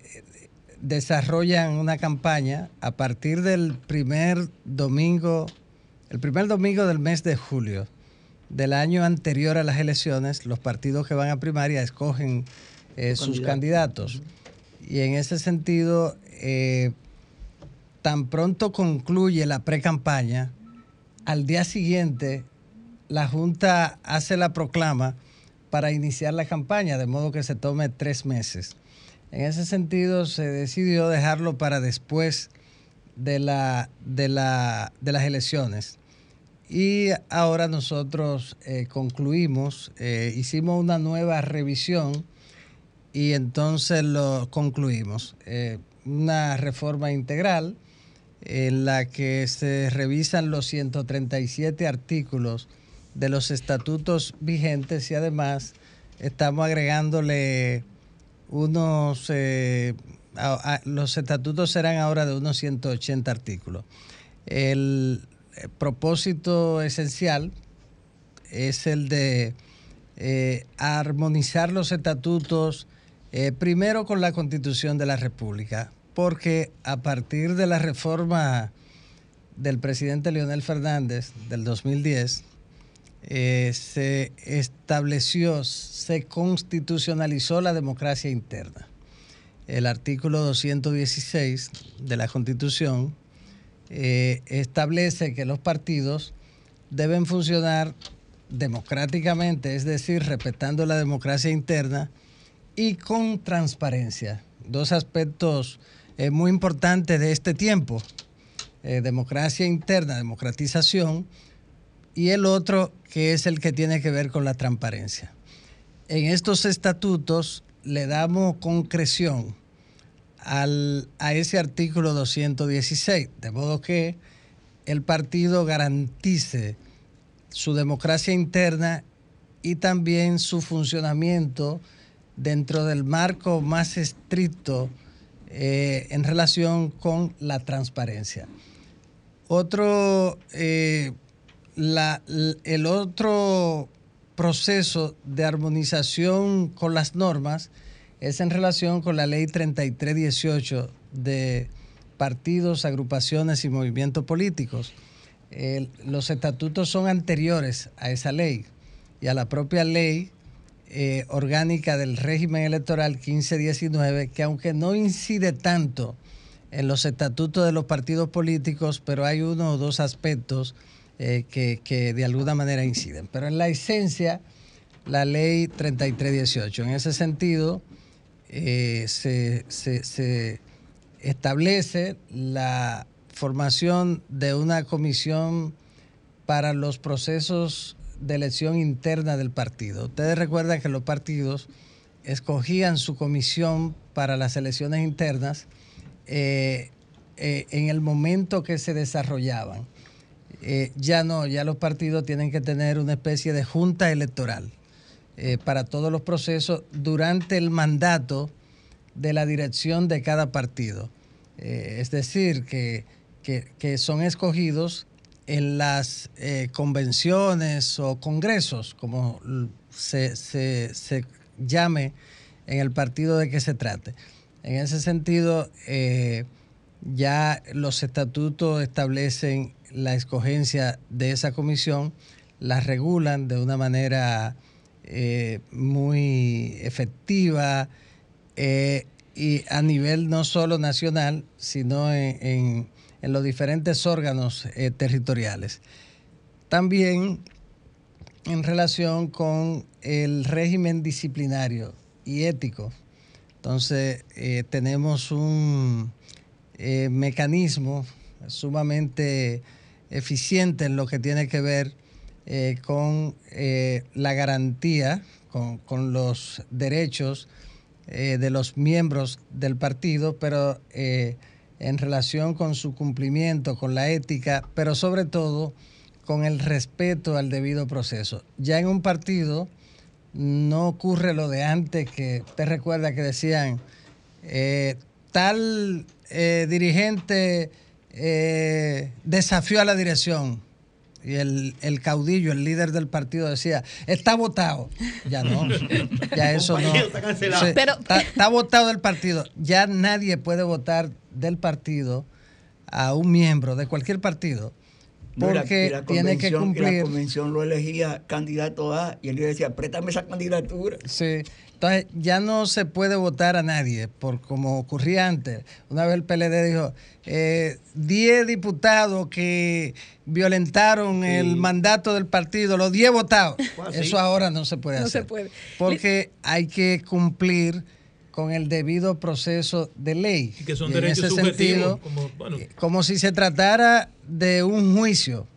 desarrollan una campaña a partir del primer domingo, el primer domingo del mes de julio del año anterior a las elecciones, los partidos que van a primaria escogen eh, sus candidatos. Y en ese sentido, eh, tan pronto concluye la pre-campaña, al día siguiente la Junta hace la proclama para iniciar la campaña, de modo que se tome tres meses. En ese sentido, se decidió dejarlo para después de, la, de, la, de las elecciones. Y ahora nosotros eh, concluimos, eh, hicimos una nueva revisión y entonces lo concluimos. Eh, una reforma integral en la que se revisan los 137 artículos de los estatutos vigentes y además estamos agregándole unos, eh, los estatutos serán ahora de unos 180 artículos. El eh, propósito esencial es el de eh, armonizar los estatutos primero con la constitución de la República, porque a partir de la reforma del presidente Leonel Fernández del 2010, eh, se estableció, se constitucionalizó la democracia interna. El artículo 216 de la Constitución eh, establece que los partidos deben funcionar democráticamente, es decir, respetando la democracia interna y con transparencia. Dos aspectos eh, muy importantes de este tiempo. democracia interna, democratización y el otro que es el que tiene que ver con la transparencia. En estos estatutos le damos concreción a ese artículo 216, de modo que el partido garantice su democracia interna y también su funcionamiento dentro del marco más estricto eh, en relación con la transparencia. Otro eh, el otro proceso de armonización con las normas es en relación con la ley 3318 de partidos, agrupaciones y movimientos políticos. los estatutos son anteriores a esa ley y a la propia ley eh, orgánica del régimen electoral 1519, que aunque no incide tanto en los estatutos de los partidos políticos, pero hay uno o dos aspectos eh, que, de alguna manera inciden. Pero en la esencia, la ley 3318, en ese sentido, eh, se, se establece la formación de una comisión para los procesos de elección interna del partido. Ustedes recuerdan que los partidos escogían su comisión para las elecciones internas eh, en el momento que se desarrollaban. Eh, ya no, ya los partidos tienen que tener una especie de junta electoral eh, para todos los procesos durante el mandato de la dirección de cada partido. Eh, es decir, que, son escogidos en las convenciones o congresos, como se, se, llame en el partido de que se trate. En ese sentido, ya los estatutos establecen la escogencia de esa comisión, la regulan de una manera eh, muy efectiva eh, y a nivel no solo nacional, sino en, los diferentes órganos eh, territoriales. También en relación con el régimen disciplinario y ético. Entonces, tenemos un mecanismo sumamente eficiente en lo que tiene que ver eh, con eh, la garantía, con, los derechos eh, de los miembros del partido, pero en relación con su cumplimiento, con la ética, pero sobre todo con el respeto al debido proceso. Ya en un partido no ocurre lo de antes que te recuerda que decían tal dirigente eh, desafió a la dirección. Y el, caudillo, el líder del partido decía, está votado. Ya no, *laughs* ya eso no. Está, está, votado del partido. Ya nadie puede votar del partido a un miembro de cualquier partido No, y la- porque y la tiene que convención- y La cumplir. convención lo elegía candidato A y él le decía, préstame esa candidatura. Sí. Entonces ya no se puede votar a nadie, por como ocurría antes. Una vez el PLD dijo, eh, 10 diputados que violentaron el mandato del partido, los 10 votados. *laughs* Ah, Eso sí. ahora no se puede No hacer. se puede. Porque hay que cumplir con el debido proceso de ley. Y que son Y en derechos ese subjetivos. sentido, como, bueno, como si se tratara de un juicio,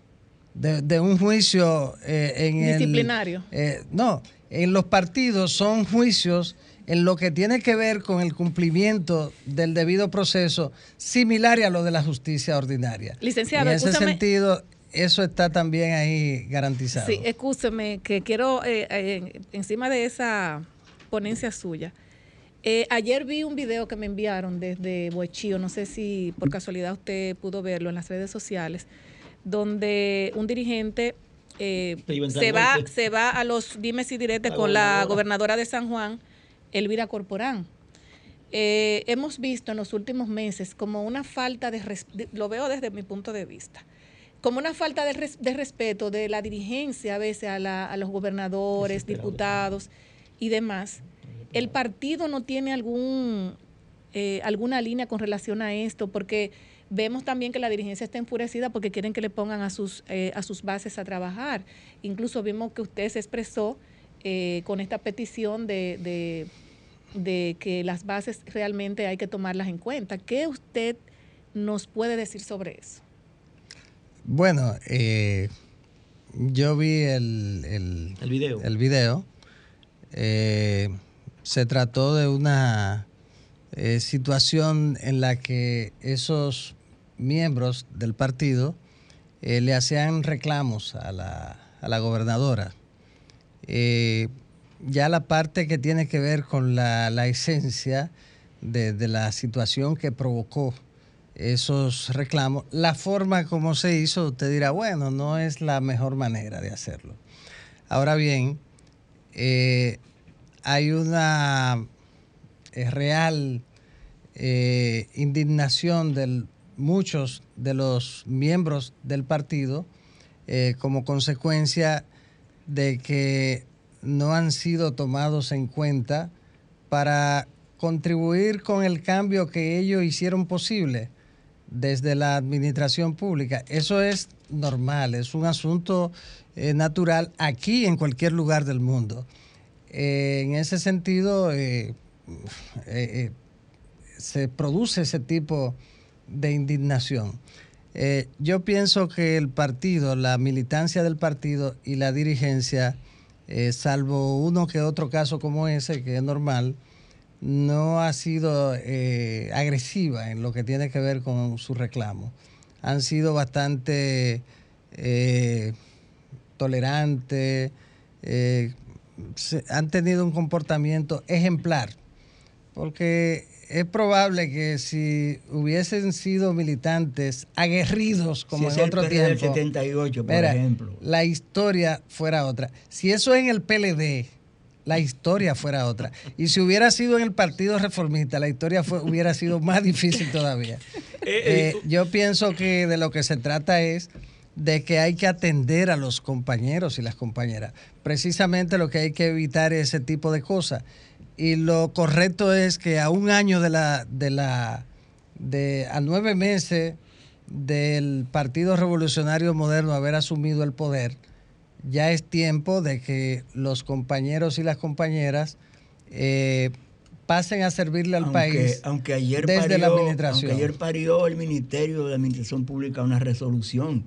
de, de un juicio eh, en el- Disciplinario. eh, no, en los partidos son juicios en lo que tiene que ver con el cumplimiento del debido proceso, similar a lo de la justicia ordinaria. Licenciado, en ese escúchame. sentido, eso está también ahí garantizado. Sí, escúcheme, que quiero, eh, eh, encima de esa ponencia suya, eh, ayer vi un video que me enviaron desde Boechío, no sé si por casualidad usted pudo verlo en las redes sociales, donde un dirigente eh, se, va, golpe. se va a los dimes y diretes con la gobernadora. de San Juan, Elvira Corporán. Eh, hemos visto en los últimos meses como una falta de, lo veo desde mi punto de vista, como una falta de, res- de respeto de la dirigencia a veces a, la- a los gobernadores, diputados y demás. El partido no tiene algún, eh, alguna línea con relación a esto, porque vemos también que la dirigencia está enfurecida porque quieren que le pongan a sus, eh, a sus bases a trabajar. Incluso vimos que usted se expresó eh, con esta petición de, de- de que las bases realmente hay que tomarlas en cuenta. ¿Qué usted nos puede decir sobre eso? Bueno, eh, yo vi el, el, El video. el video. Eh, se trató de una eh, situación en la que esos miembros del partido eh, le hacían reclamos a la, a la gobernadora. Eh, ya la parte que tiene que ver con la, la esencia de, de la situación que provocó esos reclamos, la forma como se hizo, usted dirá, bueno, no es la mejor manera de hacerlo. Ahora bien, eh, hay una real indignación de muchos de los miembros del partido eh, como consecuencia de que no han sido tomados en cuenta para contribuir con el cambio que ellos hicieron posible desde la administración pública. Eso es normal, es un asunto eh, natural aquí en cualquier lugar del mundo. Eh, en ese sentido, se produce ese tipo de indignación. Eh, yo pienso que el partido, la militancia del partido y la dirigencia, eh, salvo uno que otro caso como ese, que es normal, no ha sido eh, agresiva en lo que tiene que ver con su reclamo. Han sido bastante tolerantes, han tenido un comportamiento ejemplar, porque es probable que si hubiesen sido militantes aguerridos como Si en es el otro PRD del tiempo, 78, por mira, ejemplo. la historia fuera otra. Si eso en el PLD, la historia fuera otra. Y si hubiera sido en el Partido Reformista, la historia fue- hubiera sido más difícil todavía. *laughs* Eh, yo pienso que de lo que se trata es de que hay que atender a los compañeros y las compañeras. Precisamente lo que hay que evitar es ese tipo de cosas. Y lo correcto es que a un año de la, de la, de a nueve meses del Partido Revolucionario Moderno haber asumido el poder, ya es tiempo de que los compañeros y las compañeras eh, pasen a servirle al aunque, país aunque ayer desde parió, la administración. Aunque ayer parió el Ministerio de Administración Pública una resolución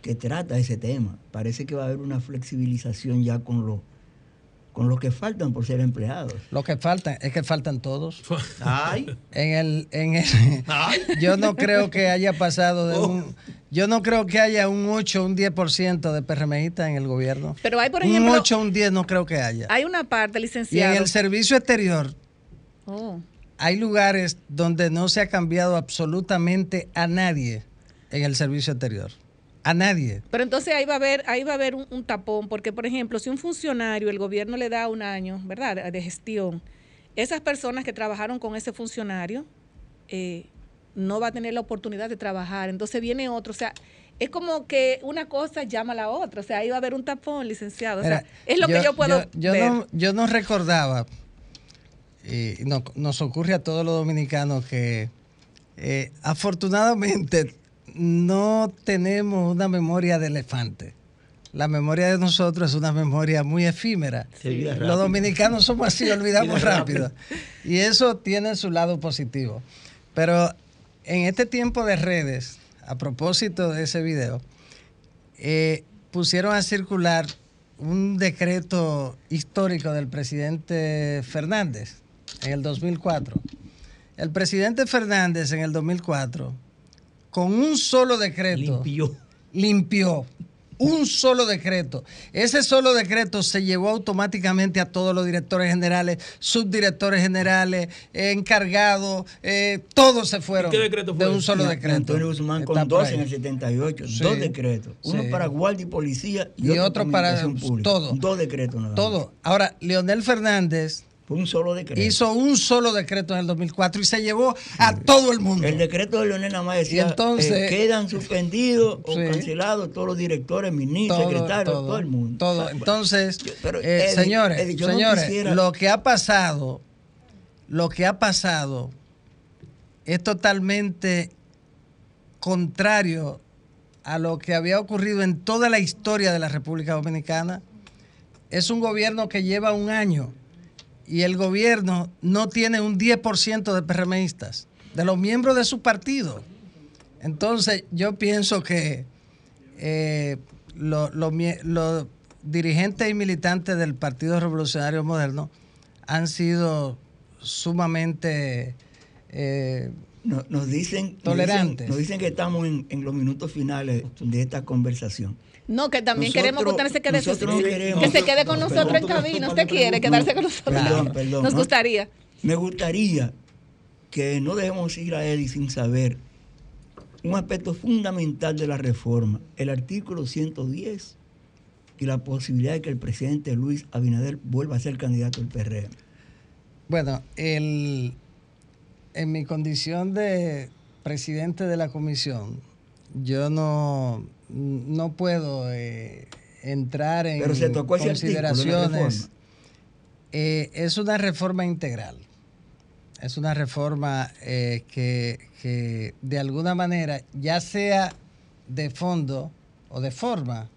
que trata ese tema. Parece que va a haber una flexibilización ya con lo, con los que faltan por ser empleados. Lo que faltan es que faltan todos. *laughs* Ay. En el, en el- *laughs* yo no creo que haya pasado de un, yo no creo que haya un 8 o un 10% de PRMistas en el gobierno. Pero hay, por un ejemplo, 8 o un 10 no creo que haya. hay una parte, Y en licenciado. el servicio exterior Oh. hay lugares donde no se ha cambiado absolutamente a nadie en el servicio exterior. A nadie. Pero entonces ahí va a haber, ahí va a haber un, un tapón, porque por ejemplo, si un funcionario, el gobierno le da un año, ¿verdad?, de, gestión, esas personas que trabajaron con ese funcionario eh, no va a tener la oportunidad de trabajar. Entonces viene otro. O sea, es como que una cosa llama a la otra. O sea, ahí va a haber un tapón, licenciado. O sea, Mira, es lo que yo puedo yo ver. No, yo no recordaba, y no- nos ocurre a todos los dominicanos que eh, afortunadamente no tenemos una memoria de elefante. La memoria de nosotros es una memoria muy efímera. Los dominicanos somos así, *laughs* olvidamos Olvida rápido. rápido. Y eso tiene su lado positivo. Pero en este tiempo de redes, a propósito de ese video, eh, pusieron a circular un decreto histórico del presidente Fernández en el 2004. El presidente Fernández en el 2004, con un solo decreto, Limpió. limpió un solo decreto. Ese solo decreto se llevó automáticamente a todos los directores generales, subdirectores generales, eh, encargados, eh, todos se fueron ¿Y qué decreto fue de un solo decreto. Antonio Guzmán con dos en el 78, Sí. dos decretos. Uno Sí. para guardia y policía y, Y otro para pública. todo. Dos decretos nada más. Todo. Ahora, Leonel Fernández un solo decreto. hizo un solo decreto en el 2004 y se llevó a todo el mundo. El decreto de Leonel más decía, Y entonces- eh, quedan suspendidos o cancelados todos los directores, ministros, todo, secretarios, todo, todo el mundo. todo. Entonces, Yo- pero, eh, Eddie, señores, Eddie, yo no señores, quisiera- lo que ha pasado, lo que ha pasado es totalmente contrario a lo que había ocurrido en toda la historia de la República Dominicana. Es un gobierno que lleva un año y el gobierno no tiene un 10% de PRMistas, de los miembros de su partido. Entonces, yo pienso que eh, lo- lo mie- los dirigentes y militantes del Partido Revolucionario Moderno han sido sumamente eh, No- nos dicen nos Tolerantes. dicen- Nos dicen que estamos en, en los minutos finales de esta conversación. No, que también Nosotros- queremos que usted se quede, nosotros no queremos- que se quede con No, nosotros en cabina. ¿Usted quiere quedarse con nosotros? Perdón, perdón, Nos ¿no? gustaría. Me gustaría que no dejemos ir a Eddie sin saber un aspecto fundamental de la reforma, el artículo 110 y la posibilidad de que el presidente Luis Abinader vuelva a ser candidato al PRM. Bueno, el, en mi condición de presidente de la comisión, yo no, no puedo eh, entrar en Pero se tocó ese consideraciones. Eh, es una reforma integral. Es una reforma eh, que, que de alguna manera, ya sea de fondo o de forma,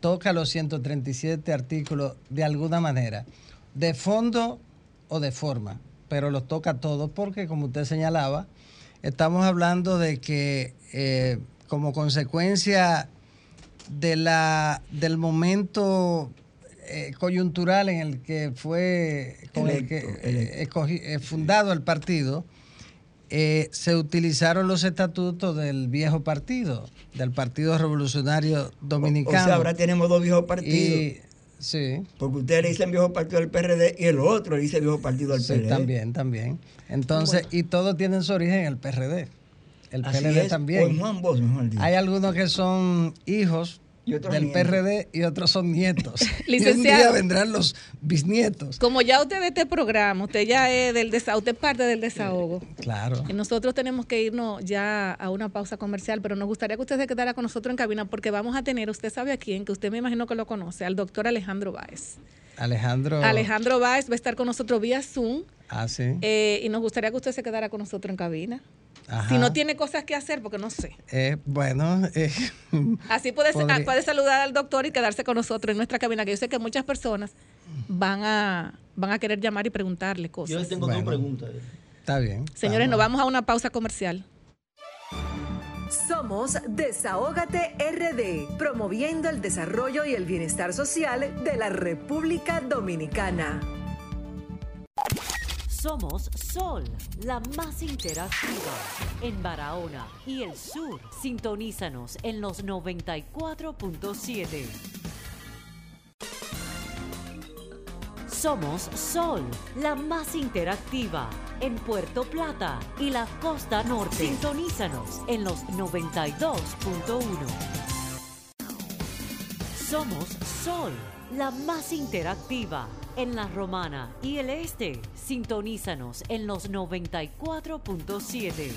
toca los 137 artículos de alguna manera, de fondo o de forma, pero los toca todos porque, como usted señalaba, estamos hablando de que como consecuencia de la, del momento eh, coyuntural en el que fue con el que, eh, escogi- eh, fundado el partido, eh, se utilizaron los estatutos del viejo partido, del Partido Revolucionario Dominicano. O sea, ahora tenemos dos viejos partidos. Y, sí, Porque ustedes le dicen viejo partido al PRD y el otro le dice viejo partido al sí, PLD. también, también. Entonces, y todos tienen su origen en el PRD. El Así PLD es, o también. en Juan Bosch, mejor dicho. Hay algunos que son hijos del nietos. PRD y otros son nietos. *laughs* y un Licenciado. día vendrán los bisnietos. Como ya usted de este programa, usted ya es del desahogo, usted es parte del desahogo. Claro. Y nosotros tenemos que irnos ya a una pausa comercial, pero nos gustaría que usted se quedara con nosotros en cabina porque vamos a tener, usted sabe a quién, que usted me imagino que lo conoce, al doctor Alejandro Báez. Alejandro. Alejandro Báez va a estar con nosotros vía Zoom Ah, sí. eh, y nos gustaría que usted se quedara con nosotros en cabina. Ajá. Si no tiene cosas que hacer, porque no sé. Eh, bueno, eh, *laughs* Así puede, Podría- puede saludar al doctor y quedarse con nosotros en nuestra cabina, que yo sé que muchas personas van a, van a querer llamar y preguntarle cosas. Yo tengo Bueno. dos preguntas. está bien. Señores, nos vamos. vamos a una pausa comercial. Somos Desahógate RD, promoviendo el desarrollo y el bienestar social de la República Dominicana. Somos Sol, la más interactiva en Barahona y el sur. Sintonízanos en los 94.7. Somos Sol, la más interactiva en Puerto Plata y la costa norte. Sintonízanos en los 92.1. Somos Sol, la más interactiva en la Romana y el Este. Sintonízanos en los 94.7.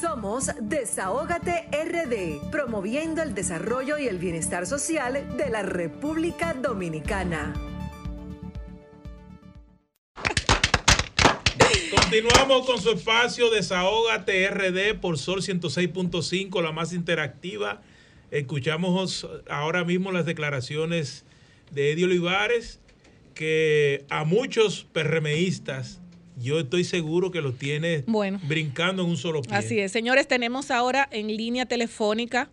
Somos Desahógate RD, promoviendo el desarrollo y el bienestar social de la República Dominicana. Continuamos con su espacio Desahógate RD por Sol 106.5, la más interactiva. Escuchamos ahora mismo las declaraciones de Eddie Olivares, que a muchos PRMistas yo estoy seguro que lo tiene Bueno. brincando en un solo pie. Así es, señores, tenemos ahora en línea telefónica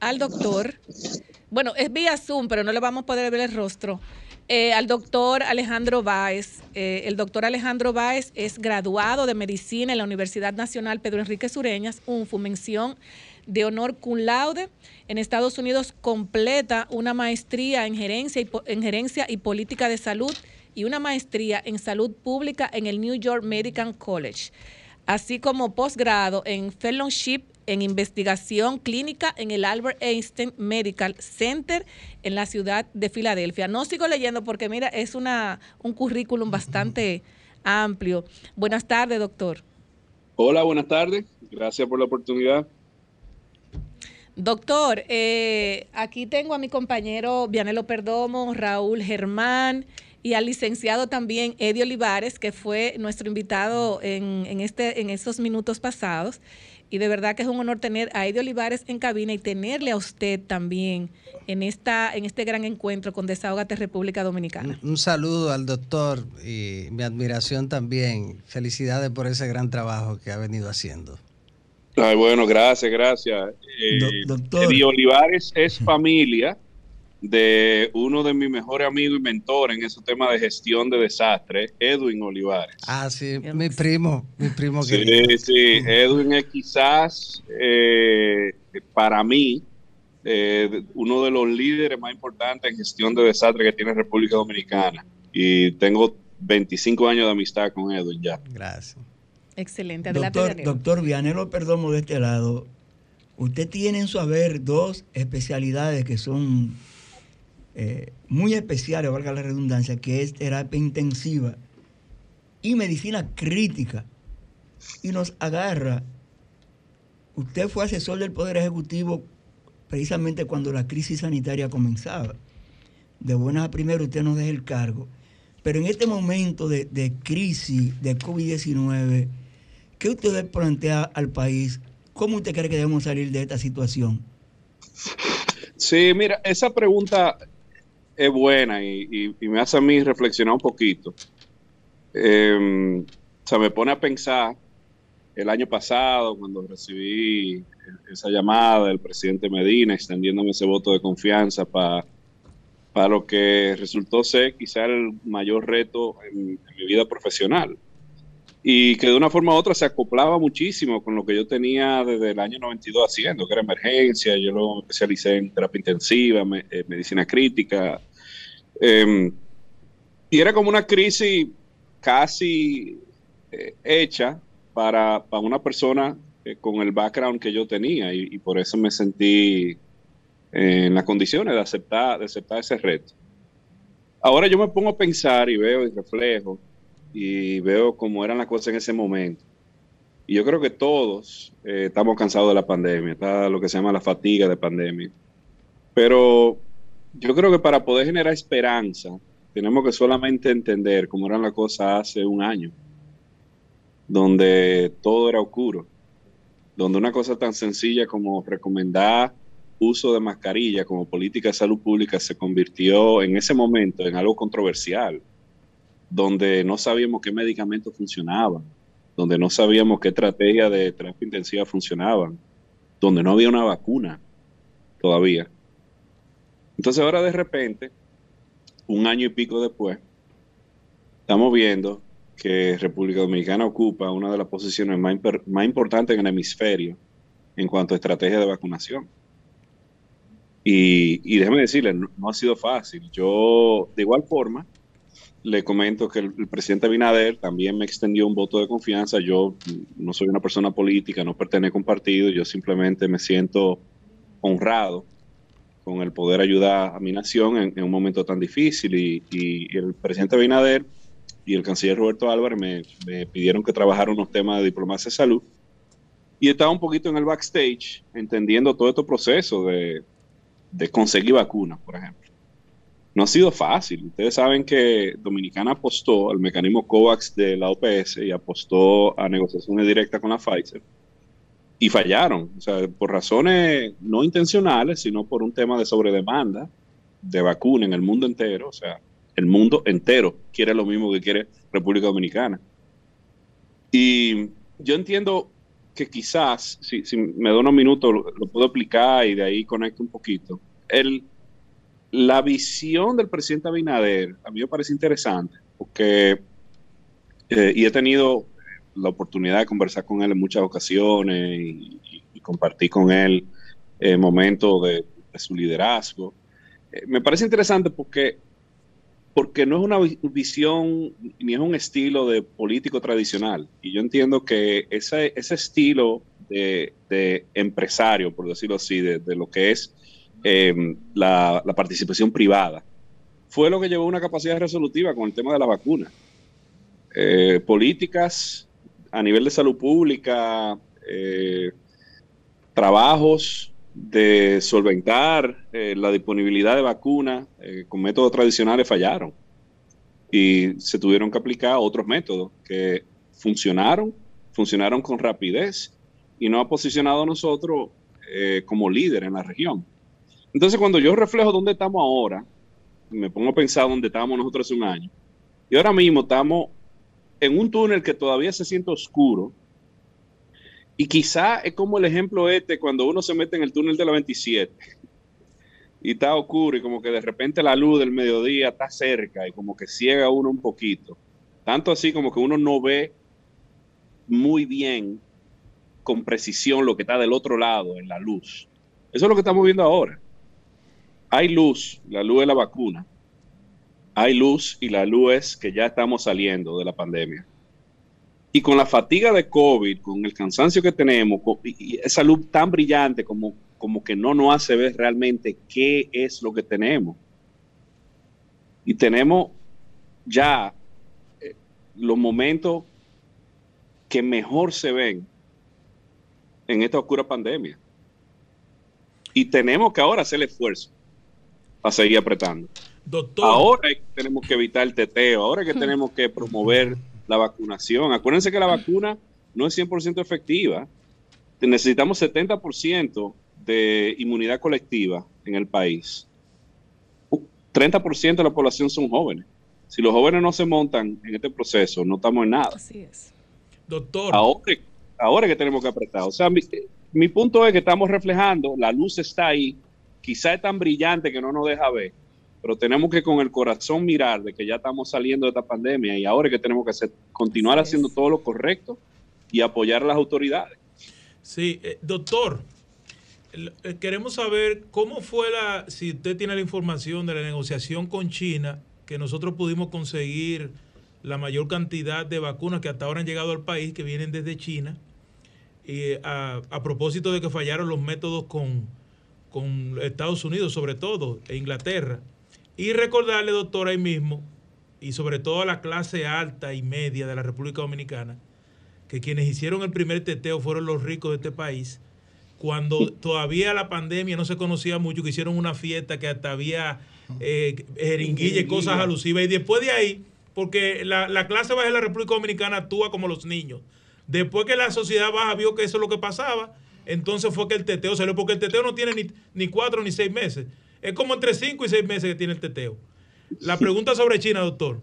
al doctor. Bueno, es vía Zoom, pero no le vamos a poder ver el rostro. Eh, al doctor Alejandro Báez. Eh, el doctor Alejandro Báez es graduado de medicina en la Universidad Nacional Pedro Enrique Sureñas, UNFU, mención de honor cum laude. En Estados Unidos completa una maestría en gerencia y, en gerencia y política de salud y una maestría en salud pública en el New York Medical College, así como posgrado en fellowship en investigación clínica en el Albert Einstein Medical Center en la ciudad de Filadelfia. No sigo leyendo porque mira, es una, un currículum bastante amplio. Buenas tardes, doctor. Hola, buenas tardes. Gracias por la oportunidad. Doctor, eh, aquí tengo a mi compañero Vianelo Perdomo, Raúl Germán y al licenciado también Eddie Olivares, que fue nuestro invitado en, este, en estos minutos pasados. Y de verdad que es un honor tener a Eddie Olivares en cabina y tenerle a usted también en, esta, este gran encuentro con Desahogate República Dominicana. Un saludo al doctor y mi admiración también. Felicidades por ese gran trabajo que ha venido haciendo. Ay, bueno, gracias, gracias. Eh, doctor. Eddie Olivares es familia de uno de mis mejores amigos y mentores en esos temas de gestión de desastres, Edwin Olivares. Ah, sí, mi primo, mi primo Sí, querido. sí, Edwin es quizás eh, para mí eh, uno de los líderes más importantes en gestión de desastres que tiene República Dominicana. Y tengo 25 años de amistad con Edwin ya. Gracias. Excelente, adelante. Doctor, doctor Vianelo Perdomo de este lado, usted tiene en su haber dos especialidades que son eh, muy especiales, valga la redundancia, que es terapia intensiva y medicina crítica. Y nos agarra, usted fue asesor del Poder Ejecutivo precisamente cuando la crisis sanitaria comenzaba. De buenas a primero usted nos deja el cargo. Pero en este momento de, de crisis de COVID-19, ¿qué usted plantea al país? ¿Cómo usted cree que debemos salir de esta situación? Sí, mira, esa pregunta es buena y, me hace a mí reflexionar un poquito. Eh, o sea, me pone a pensar el año pasado cuando recibí esa llamada del presidente Medina extendiéndome ese voto de confianza para para lo que resultó ser quizá el mayor reto en mi vida profesional. Y que de una forma u otra se acoplaba muchísimo con lo que yo tenía desde el año 92 haciendo, que era emergencia, yo lo especialicé en terapia intensiva, eh, medicina crítica. eh, y era como una crisis casi eh, hecha para, para una persona eh, con el background que yo tenía y, y por eso me sentí en las condiciones de aceptar, de aceptar ese reto. Ahora yo me pongo a pensar y veo el reflejo y veo cómo eran las cosas en ese momento. Y yo creo que todos eh, estamos cansados de la pandemia, está lo que se llama la fatiga de pandemia. Pero yo creo que para poder generar esperanza, tenemos que solamente entender cómo eran las cosas hace un año, donde todo era oscuro, donde una cosa tan sencilla como recomendar uso de mascarilla como política de salud pública se convirtió en ese momento en algo controversial, donde no sabíamos qué medicamentos funcionaban, donde no sabíamos qué estrategias de terapia intensiva funcionaban, donde no había una vacuna todavía. Entonces ahora de repente, un año y pico después, estamos viendo que República Dominicana ocupa una de las posiciones más, más importantes en el hemisferio en cuanto a estrategia de vacunación. Y, y déjeme decirle, no ha sido fácil. Yo, de igual forma, le comento que el, presidente Abinader también me extendió un voto de confianza. Yo no soy una persona política, no pertenezco a un partido, yo simplemente me siento honrado con el poder ayudar a mi nación en, un momento tan difícil. Y, y el presidente Abinader y el canciller Roberto Álvarez me, pidieron que trabajara unos temas de diplomacia de salud. y estaba un poquito en el backstage, entendiendo todo este proceso de conseguir vacunas, por ejemplo. No ha sido fácil. Ustedes saben que Dominicana apostó al mecanismo COVAX de la OPS y apostó a negociaciones directas con la Pfizer y fallaron, o sea, por razones no intencionales, sino por un tema de sobredemanda de vacuna en el mundo entero, o sea, el mundo entero quiere lo mismo que quiere República Dominicana. Y yo entiendo que quizás, si, me da unos minutos, lo, puedo aplicar y de ahí conecto un poquito. El, la visión del presidente Abinader a mí me parece interesante, porque, eh, y he tenido la oportunidad de conversar con él en muchas ocasiones y, compartir con él eh, momentos de, su liderazgo. Eh, me parece interesante porque porque no es una visión ni es un estilo de político tradicional. Y yo entiendo que ese, ese estilo de, empresario, por decirlo así, de, lo que es em, la, participación privada, fue lo que llevó una capacidad resolutiva con el tema de la vacuna. Eh, políticas a nivel de salud pública, eh, trabajos de solventar eh, la disponibilidad de vacunas con métodos tradicionales fallaron y se tuvieron que aplicar otros métodos que funcionaron, funcionaron con rapidez y no ha posicionado a nosotros eh, como líder en la región. Entonces cuando yo reflejo dónde estamos ahora, me pongo a pensar dónde estábamos nosotros hace un año, y ahora mismo estamos en un túnel que todavía se siente oscuro, y quizá es como el ejemplo este cuando uno se mete en el túnel de la 27 y está oscuro y como que de repente la luz del mediodía está cerca y como que ciega uno un poquito. Tanto así como que uno no ve muy bien con precisión lo que está del otro lado en la luz. Eso es lo que estamos viendo ahora. Hay luz, la luz de la vacuna. Hay luz y la luz es que ya estamos saliendo de la pandemia. Y con la fatiga de COVID, con el cansancio que tenemos, y esa luz tan brillante como, como que no nos hace ver realmente qué es lo que tenemos. Y tenemos ya eh, los momentos que mejor se ven en esta oscura pandemia. Y tenemos que ahora hacer el esfuerzo a seguir apretando. Doctor. Ahora tenemos que evitar el teteo, ahora que tenemos que promover la vacunación. Acuérdense que la vacuna no es 100% efectiva. Necesitamos 70% de inmunidad colectiva en el país. 30% de la población son jóvenes. Si los jóvenes no se montan en este proceso, no estamos en nada. Así es. Doctor. Ahora, ahora que tenemos que apretar. O sea, mi, mi punto es que estamos reflejando, la luz está ahí, quizá es tan brillante que no nos deja ver, pero tenemos que con el corazón mirar de que ya estamos saliendo de esta pandemia y ahora que tenemos que hacer, continuar haciendo todo lo correcto y apoyar a las autoridades. Sí, eh, doctor, eh, queremos saber cómo fue la, si usted tiene la información de la negociación con China, que nosotros pudimos conseguir la mayor cantidad de vacunas que hasta ahora han llegado al país, que vienen desde China, y eh, a, a propósito de que fallaron los métodos con, con Estados Unidos sobre todo, e Inglaterra. Y recordarle, doctor, ahí mismo, y sobre todo a la clase alta y media de la República Dominicana, que quienes hicieron el primer teteo fueron los ricos de este país, cuando todavía la pandemia no se conocía mucho, que hicieron una fiesta que hasta había eh, jeringuilla y cosas alusivas. Y después de ahí, porque la, clase baja de la República Dominicana actúa como los niños. Después que la sociedad baja vio que eso es lo que pasaba, entonces fue que el teteo salió, porque el teteo no tiene ni, ni cuatro ni seis meses. Es como entre 5 y 6 meses que tiene el teteo. La pregunta sobre China, doctor.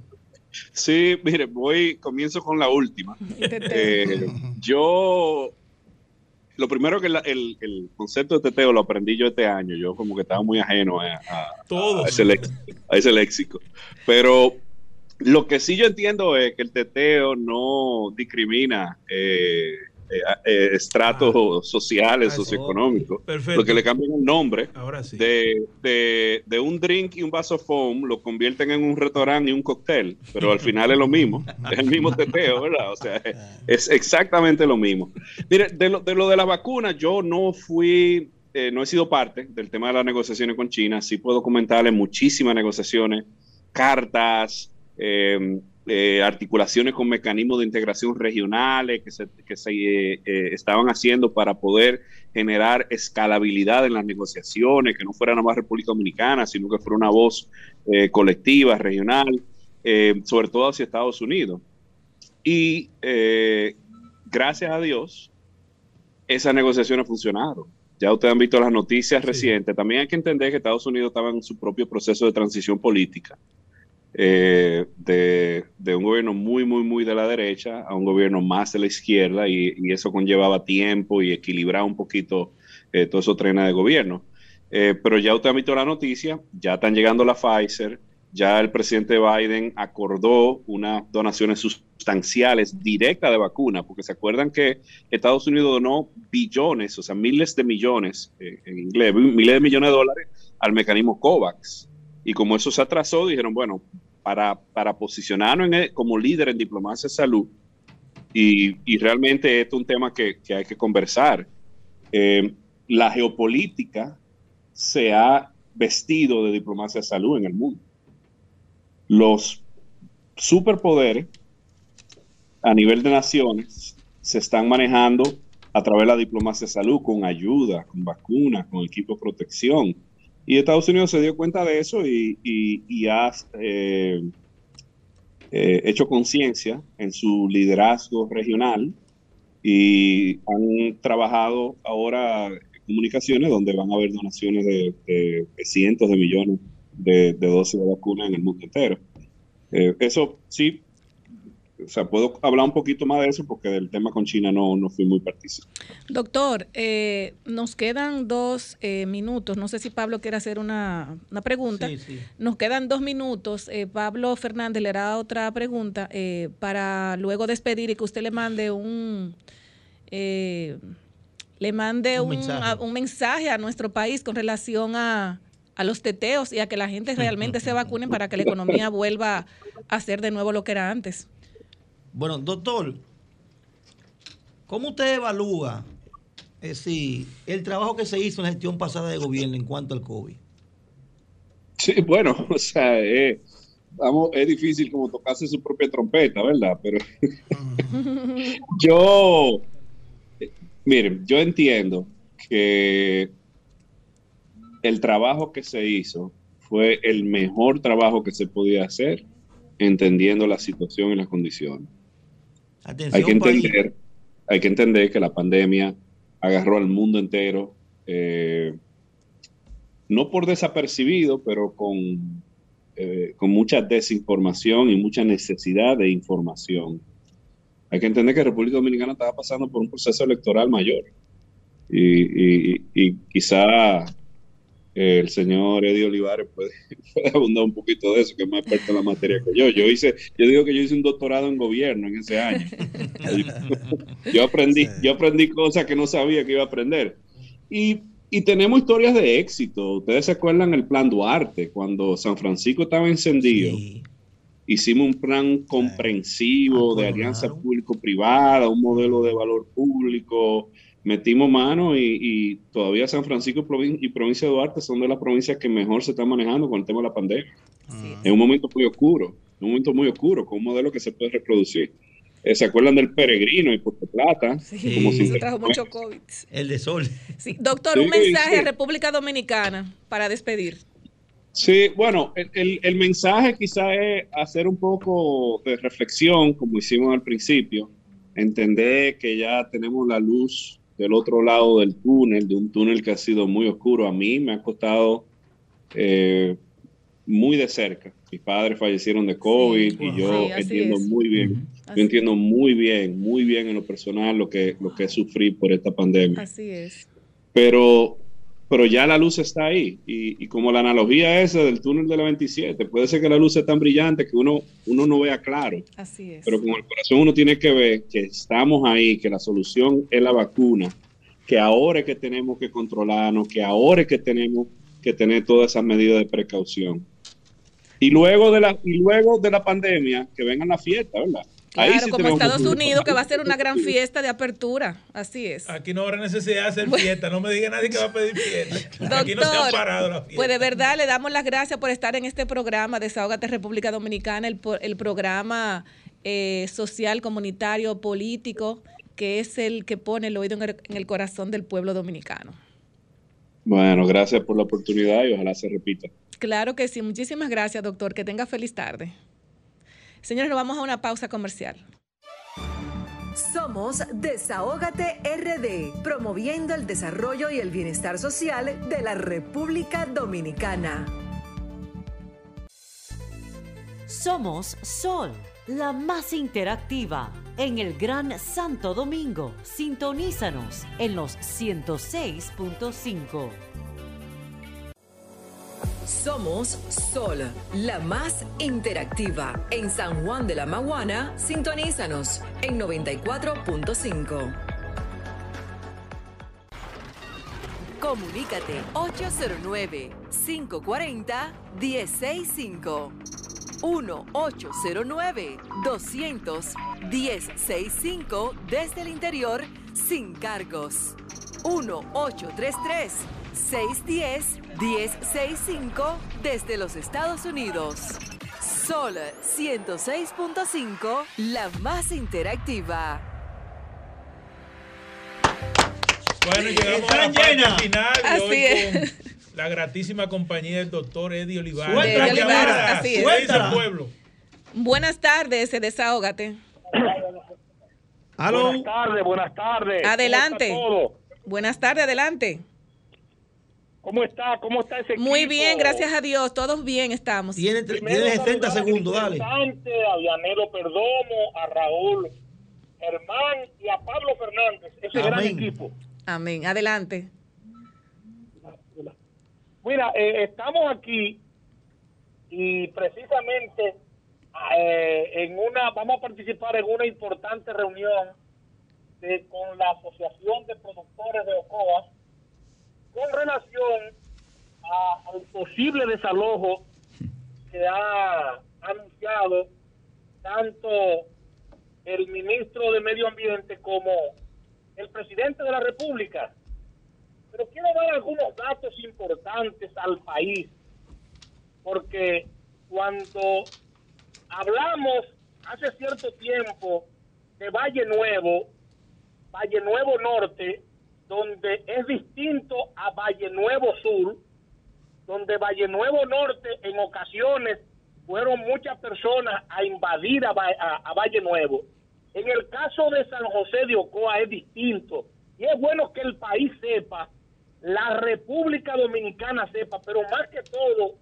Sí, mire, voy, comienzo con la última. *laughs* Eh, yo, lo primero que el, concepto de teteo lo aprendí yo este año. Yo como que estaba muy ajeno a, ese, léxico, Pero lo que sí yo entiendo es que el teteo no discrimina eh, eh, eh, estratos ah. sociales, ah, socioeconómicos. Lo que le cambian el nombre de, de, un drink y un vaso foam lo convierten en un restaurante y un cóctel, pero al final es lo mismo, es el mismo teteo, ¿verdad? O sea, es exactamente lo mismo. Mire, de lo de, lo de la vacuna, yo no fui, eh, no he sido parte del tema de las negociaciones con China, sí puedo comentarle muchísimas negociaciones, cartas, eh, articulaciones con mecanismos de integración regionales que se, que se eh, eh, estaban haciendo para poder generar escalabilidad en las negociaciones, que no fuera nada más República Dominicana, sino que fuera una voz eh, colectiva, regional, eh, sobre todo hacia Estados Unidos. Y eh, gracias a Dios, esas negociaciones funcionaron. Ya ustedes han visto las noticias recientes. También hay que entender que Estados Unidos estaba en su propio proceso de transición política. Eh, de, un gobierno muy, muy, muy de la derecha a un gobierno más de la izquierda y, eso conllevaba tiempo y equilibrar un poquito eh, todo eso trenes de gobierno. Eh, pero ya usted ha visto la noticia, ya están llegando la Pfizer, ya el presidente Biden acordó unas donaciones sustanciales directas de vacuna, porque se acuerdan que Estados Unidos donó billones, o sea, miles de millones, eh, en inglés, miles de millones de dólares al mecanismo COVAX. Y como eso se atrasó, dijeron, bueno, para, para posicionarnos en el- como líder en diplomacia de salud, y, y realmente esto es un tema que, que hay que conversar. Eh, la geopolítica se ha vestido de diplomacia de salud en el mundo. Los superpoderes a nivel de naciones se están manejando a través de la diplomacia de salud, con ayuda, con vacunas, con equipo de protección. Y Estados Unidos se dio cuenta de eso y, ha eh, eh, hecho conciencia en su liderazgo regional y han trabajado ahora comunicaciones donde van a haber donaciones de, cientos de millones de, dosis de vacunas en el mundo entero. Eh, eso sí, o sea, puedo hablar un poquito más de eso porque del tema con China no, no fui muy partícipe. Doctor, eh, nos quedan dos eh, minutos. No sé si Pablo quiere hacer una, una pregunta. Sí, sí. Nos quedan dos minutos. Eh, Pablo Fernández le hará otra pregunta eh, para luego despedir y que usted le mande un eh, le mande Un un, mensaje. a- un mensaje a nuestro país con relación a, a los teteos y a que la gente realmente se *laughs* vacune para que la economía vuelva a ser de nuevo lo que era antes. Bueno, doctor, ¿cómo usted evalúa es decir, el trabajo que se hizo en la gestión pasada de gobierno en cuanto al COVID? Sí, bueno, *laughs* o sea, eh, vamos, es difícil como tocarse su propia trompeta, ¿verdad? Pero *laughs* yo, eh, miren, yo entiendo que el trabajo que se hizo fue el mejor trabajo que se podía hacer, entendiendo la situación y las condiciones. Atención, Hay que país. entender, hay que entender que la pandemia agarró al mundo entero, eh, no por desapercibido, pero con, eh, con mucha desinformación y mucha necesidad de información. Hay que entender que República Dominicana estaba pasando por un proceso electoral mayor. Y, y- y quizá el señor Eddie Olivares puede, *laughs* puede abundar un poquito de eso, que es más experto en la materia que yo. Yo hice, yo digo que yo hice un doctorado en gobierno en ese año. *laughs* yo aprendí, yo aprendí cosas que no sabía que iba a aprender. Y, y tenemos historias de éxito. Ustedes se acuerdan el plan Duarte, cuando San Francisco estaba encendido. Hicimos un plan comprensivo de alianza público-privada, un modelo de valor público. Metimos mano y, y todavía San Francisco y provincia de Duarte son de las provincias que mejor se están manejando con el tema de la pandemia. En un momento muy oscuro, en un momento muy oscuro, con un modelo que se puede reproducir. Eh, ¿Se acuerdan del peregrino y Puerto Plata? Sí, Como trajo mucho COVID. El de sol. Sí, doctor, Sí, un mensaje sí. a República Dominicana para despedir. Sí, bueno, el, el- el mensaje quizá es hacer un poco de reflexión, como hicimos al principio, entender que ya tenemos la luz del otro lado del túnel, de un túnel que ha sido muy oscuro. A mí me ha costado eh, muy de cerca. Mis padres fallecieron de COVID y yo Sí, entiendo es. muy bien, Así yo entiendo muy bien, muy bien en lo personal lo que, lo que sufrí por esta pandemia Así es. pero, pero ya la luz está ahí. Y, y como la analogía esa del túnel de la 27, puede ser que la luz sea tan brillante que uno, uno no vea claro, Así es. pero con el corazón uno tiene que ver que estamos ahí, que la solución es la vacuna, que ahora es que tenemos que controlarnos, que ahora es que tenemos que tener todas esas medidas de precaución. Y luego de la, y luego de la pandemia, que vengan la fiesta, ¿verdad? Ahí Claro, sí como Estados. Unidos, que va a ser una gran fiesta de apertura. Así es. Aquí no habrá necesidad de hacer fiesta. No me diga nadie que va a pedir fiesta. *laughs* Aquí no se han Doctor, parado la fiesta. Pues de verdad le damos las gracias por estar en este programa Desahógate República Dominicana, el, el programa eh, social, comunitario, político, que es el que pone el oído en el, en el corazón del pueblo dominicano. Bueno, gracias por la oportunidad y ojalá se repita. Claro que sí. Muchísimas gracias, doctor. Que tenga feliz tarde. Señores, nos vamos a una pausa comercial. Somos Desahógate RD, promoviendo el desarrollo y el bienestar social de la República Dominicana. Somos Sol, la más interactiva en el Gran Santo Domingo. Sintonízanos en los 106.5. Somos Sol, la más interactiva. En San Juan de la Maguana, sintonízanos en 94.5. Comunícate 809-540-1065. 1-809-200-1065 desde el interior sin cargos. 1-833-610-1065 desde los Estados Unidos. Sol 106.5, la más interactiva. Bueno, llegamos a la parte llenas. final Así hoy es. con la gratísima compañía del doctor Eddie Olivares. Buenas tardes, Desahógate. Buenas tardes, buenas tardes. Adelante. Buenas tardes, adelante. ¿Cómo está? ¿Cómo está ese Muy equipo? bien, gracias a Dios. Todos bien estamos. Primero saludar a Cristian Sante, a Dianelo Perdomo, a Raúl Germán y a Pablo Fernández, ese gran Amén. equipo. Amén. Adelante. Mira, eh, estamos aquí y precisamente eh, en una, vamos a participar en una importante reunión de- con la Asociación de Productores de Ocoa con relación al posible desalojo que ha anunciado tanto el ministro de Medio Ambiente como el presidente de la República. Pero quiero dar algunos datos importantes al país, porque cuando hablamos hace cierto tiempo de Valle Nuevo, Valle Nuevo Norte, donde es distinto a Valle Nuevo Sur, donde Valle Nuevo Norte en ocasiones fueron muchas personas a invadir a, Va- a- a Valle Nuevo. En el caso de San José de Ocoa es distinto. Y es bueno que el país sepa, la República Dominicana sepa, pero más que todo,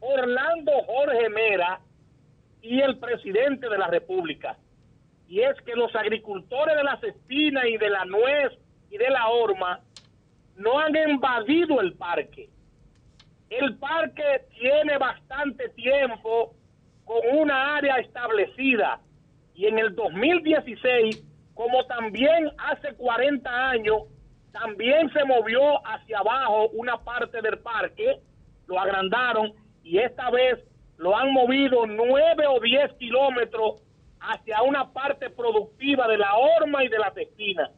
Orlando Jorge Mera y el presidente de la República. Y es que los agricultores de las espinas y de la nuez de la horma no han invadido el parque. El parque tiene bastante tiempo con una área establecida y en el 2016, como también hace 40 años, también se movió hacia abajo una parte del parque, lo agrandaron y esta vez lo han movido 9 o 10 kilómetros hacia una parte productiva de la horma y de las espinas.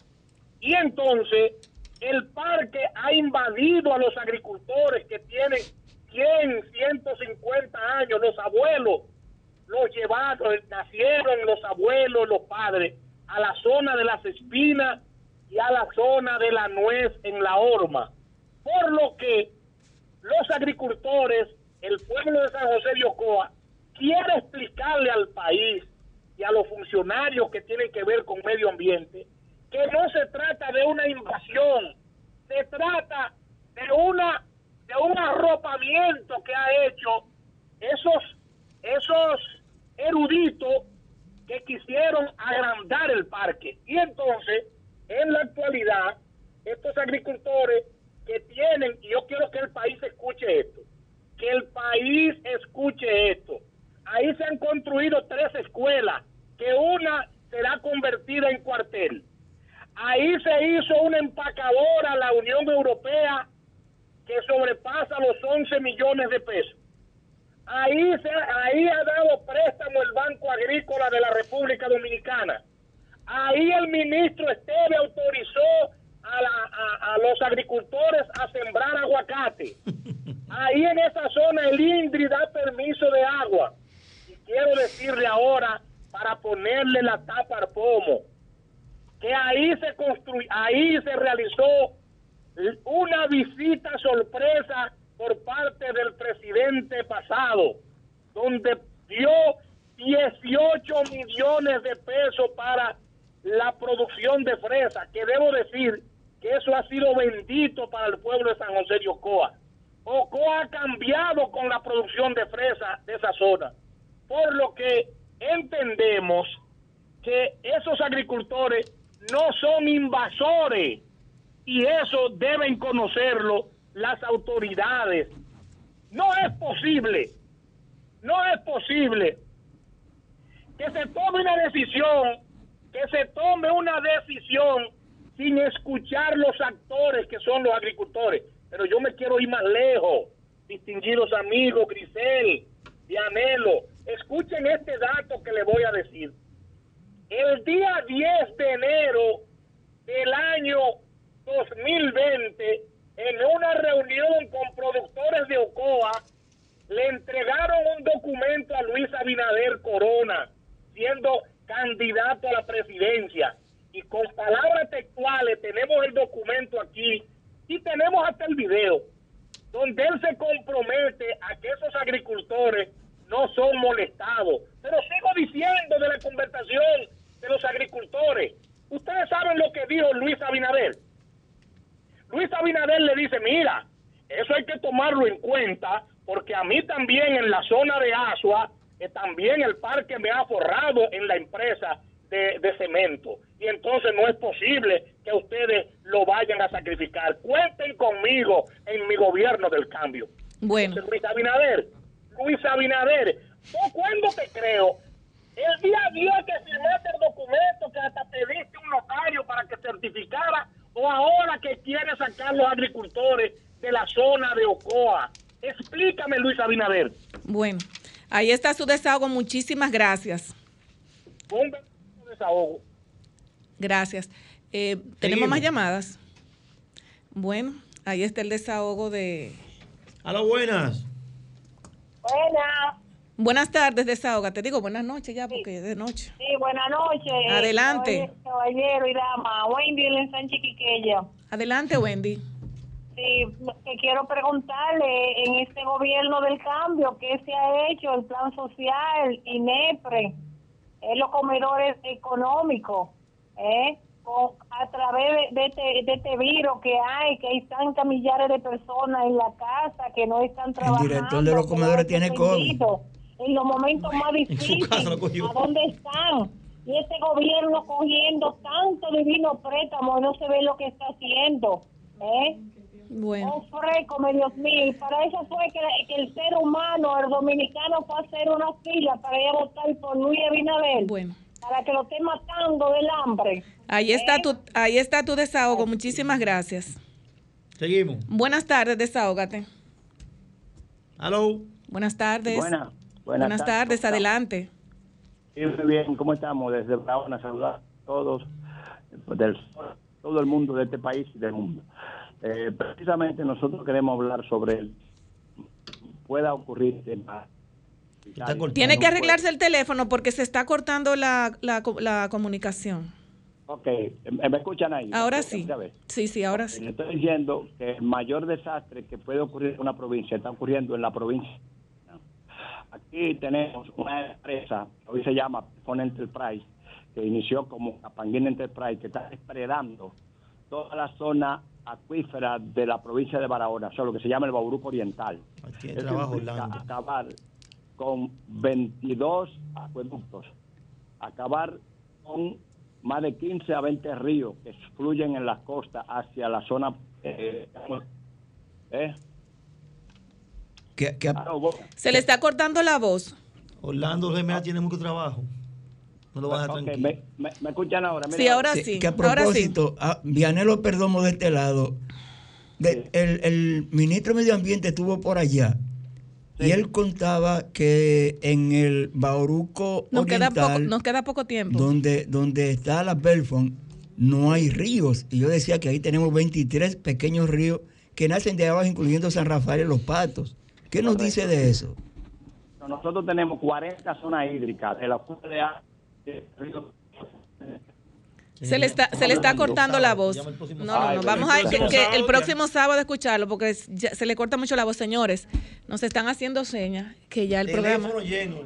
Y entonces el parque ha invadido a los agricultores que tienen 100, 150 años, los abuelos los llevaron, nacieron los abuelos, los padres, a la zona de las espinas y a la zona de la nuez en la horma. Por lo que los agricultores, el pueblo de San José de Ocoa, quiere explicarle al país y a los funcionarios que tienen que ver con medio ambiente que no se trata de una invasión, se trata de una de un arropamiento que ha hecho esos esos eruditos que quisieron agrandar el parque. Y entonces, en la actualidad, estos agricultores que tienen, y yo quiero que el país escuche esto, que el país escuche esto. Ahí se han construido tres escuelas, que una será convertida en cuartel. Ahí se hizo una empacadora, la Unión Europea, que sobrepasa los 11 millones de pesos. Ahí, se, ahí ha dado préstamo el Banco Agrícola de la República Dominicana. Ahí el ministro Esteve autorizó a, a- a los agricultores a sembrar aguacate. Ahí en esa zona el INDRI da permiso de agua. Y quiero decirle ahora, para ponerle la tapa al pomo, que ahí se construyó, ahí se realizó una visita sorpresa por parte del presidente pasado, donde dio 18 millones de pesos para la producción de fresa, que debo decir que eso ha sido bendito para el pueblo de San José de Ocoa. Ocoa ha cambiado con la producción de fresa de esa zona, por lo que entendemos que esos agricultores no son invasores y eso deben conocerlo las autoridades. No es posible, no es posible que se tome una decisión, que se tome una decisión sin escuchar los actores que son los agricultores. Pero yo me quiero ir más lejos, distinguidos amigos, Grisel, Dianelo, escuchen este dato que le voy a decir. El día 10 de enero del año 2020, en una reunión con productores de Ocoa, le entregaron un documento a Luis Abinader Corona, siendo candidato a la presidencia. Y con palabras textuales tenemos el documento aquí y tenemos hasta el video, donde él se compromete a que esos agricultores no son molestados. Pero sigo diciendo de la conversación de los agricultores. Ustedes saben lo que dijo Luis Abinader. Luis Abinader le dice, mira, eso hay que tomarlo en cuenta porque a mí también en la zona de Asua, eh, también el parque me ha forrado en la empresa de, de cemento. Y entonces no es posible que ustedes lo vayan a sacrificar. Cuenten conmigo en mi gobierno del cambio. Bueno. Luis Abinader, Luis Abinader, ¿tú cuándo te creo? El día 10 que firmaste el documento, que hasta pediste un notario para que certificara, o ahora que quieres sacar los agricultores de la zona de Ocoa. Explícame, Luis Abinader. Bueno, ahí está su desahogo. Muchísimas gracias. Un desahogo. Gracias. Eh, ¿Tenemos más llamadas? Bueno, ahí está el desahogo de... A las buenas. Hola. Buenas tardes, desahoga. Te digo buenas noches ya porque es de noche. Sí, buenas noches. Adelante. Caballero y dama. Wendy en Sánchez Quiqueya. Adelante, Wendy. Sí, lo que quiero preguntarle, en este gobierno del cambio, ¿qué se ha hecho? El plan social, INEPRE, eh, los comedores económicos, ¿eh? Con- a través de, de este, de este virus que hay, que hay tantas millares de personas en la casa que no están El trabajando. director de los comedores tiene COVID. En los momentos más difíciles. ¿a dónde están? Y este gobierno cogiendo tanto divino préstamo y no se ve lo que está haciendo, ¿eh? Bueno. Un fresco, Dios mío. Y para eso fue que, que el ser humano, el dominicano, fue a hacer una fila para ir a votar por Luis Abinader. Bueno. Para que lo esté matando del hambre. Ahí está tu, ahí está tu desahogo. Muchísimas gracias. Seguimos. Buenas tardes, desahógate. Aló. Buenas tardes. Buena- buenas, buenas tardes, tardes. adelante. Sí, muy bien, ¿cómo estamos? Desde Barahona, saludar a todos, del, todo el mundo de este país y del mundo. Eh, precisamente nosotros queremos hablar sobre el pueda ocurrir en Tiene que arreglarse el teléfono porque se está cortando la, la, co- la comunicación. Ok, ¿me escuchan ahí? Ahora ¿Me sí. Sí, sí, ahora sí. estoy diciendo que el mayor desastre que puede ocurrir en una provincia está ocurriendo en la provincia. Aquí tenemos una empresa, hoy se llama Pon Enterprise, que inició como Capanguina Enterprise, que está depredando toda la zona acuífera de la provincia de Barahona, o sea, lo que se llama el Bauruco Oriental. tiene Eso trabajo, implica Orlando. acabar con 22 acueductos, acabar con más de 15 a 20 ríos que fluyen en las costas hacia la zona. Eh, ¿eh? Que- que- Se le está cortando la voz. Orlando Gemea tiene mucho trabajo. No lo vas a dejar Ok, tranquilo. me, me- me escuchan ahora? Mira, Sí, ahora que- sí. Que a ahora sí. propósito, a Vianelo Perdomo de este lado, de- el, el ministro de Medio Ambiente estuvo por allá Y él contaba que en el Bauruco Nos queda, Oriental, poco, nos queda poco tiempo. donde, donde está la Belfont, no hay ríos. Y yo decía que ahí tenemos 23 pequeños ríos que nacen de abajo, incluyendo San Rafael y Los Patos. ¿Qué nos dice de eso? Nosotros tenemos 40 zonas hídricas, de las Se le está, se le está cortando la voz. No, no, no. Vamos a que, que el próximo sábado escucharlo porque ya se le corta mucho la voz, señores. Nos están haciendo señas que ya el programa,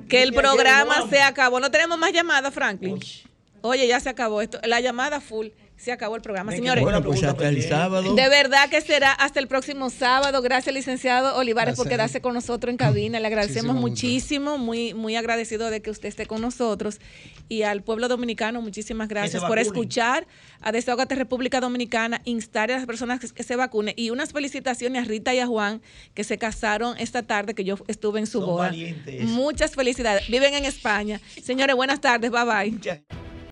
que el programa se acabó. No tenemos más llamadas, Franklin. Oye, ya se acabó esto. La llamada full. Se acabó el programa, señores. Bueno, pues hasta el sábado. De verdad que será hasta el próximo sábado. Gracias, licenciado Olivares, por quedarse con nosotros en cabina. Le agradecemos Muchísimo muy, muy agradecido de que usted esté con nosotros. Y al pueblo dominicano, muchísimas gracias por escuchar a Desahogate República Dominicana, instar a las personas que, que se vacunen. Y unas felicitaciones a Rita y a Juan, que se casaron esta tarde, que yo estuve en su Son boda. valientes. Muchas felicidades. Viven en España. Señores, buenas tardes. Bye bye.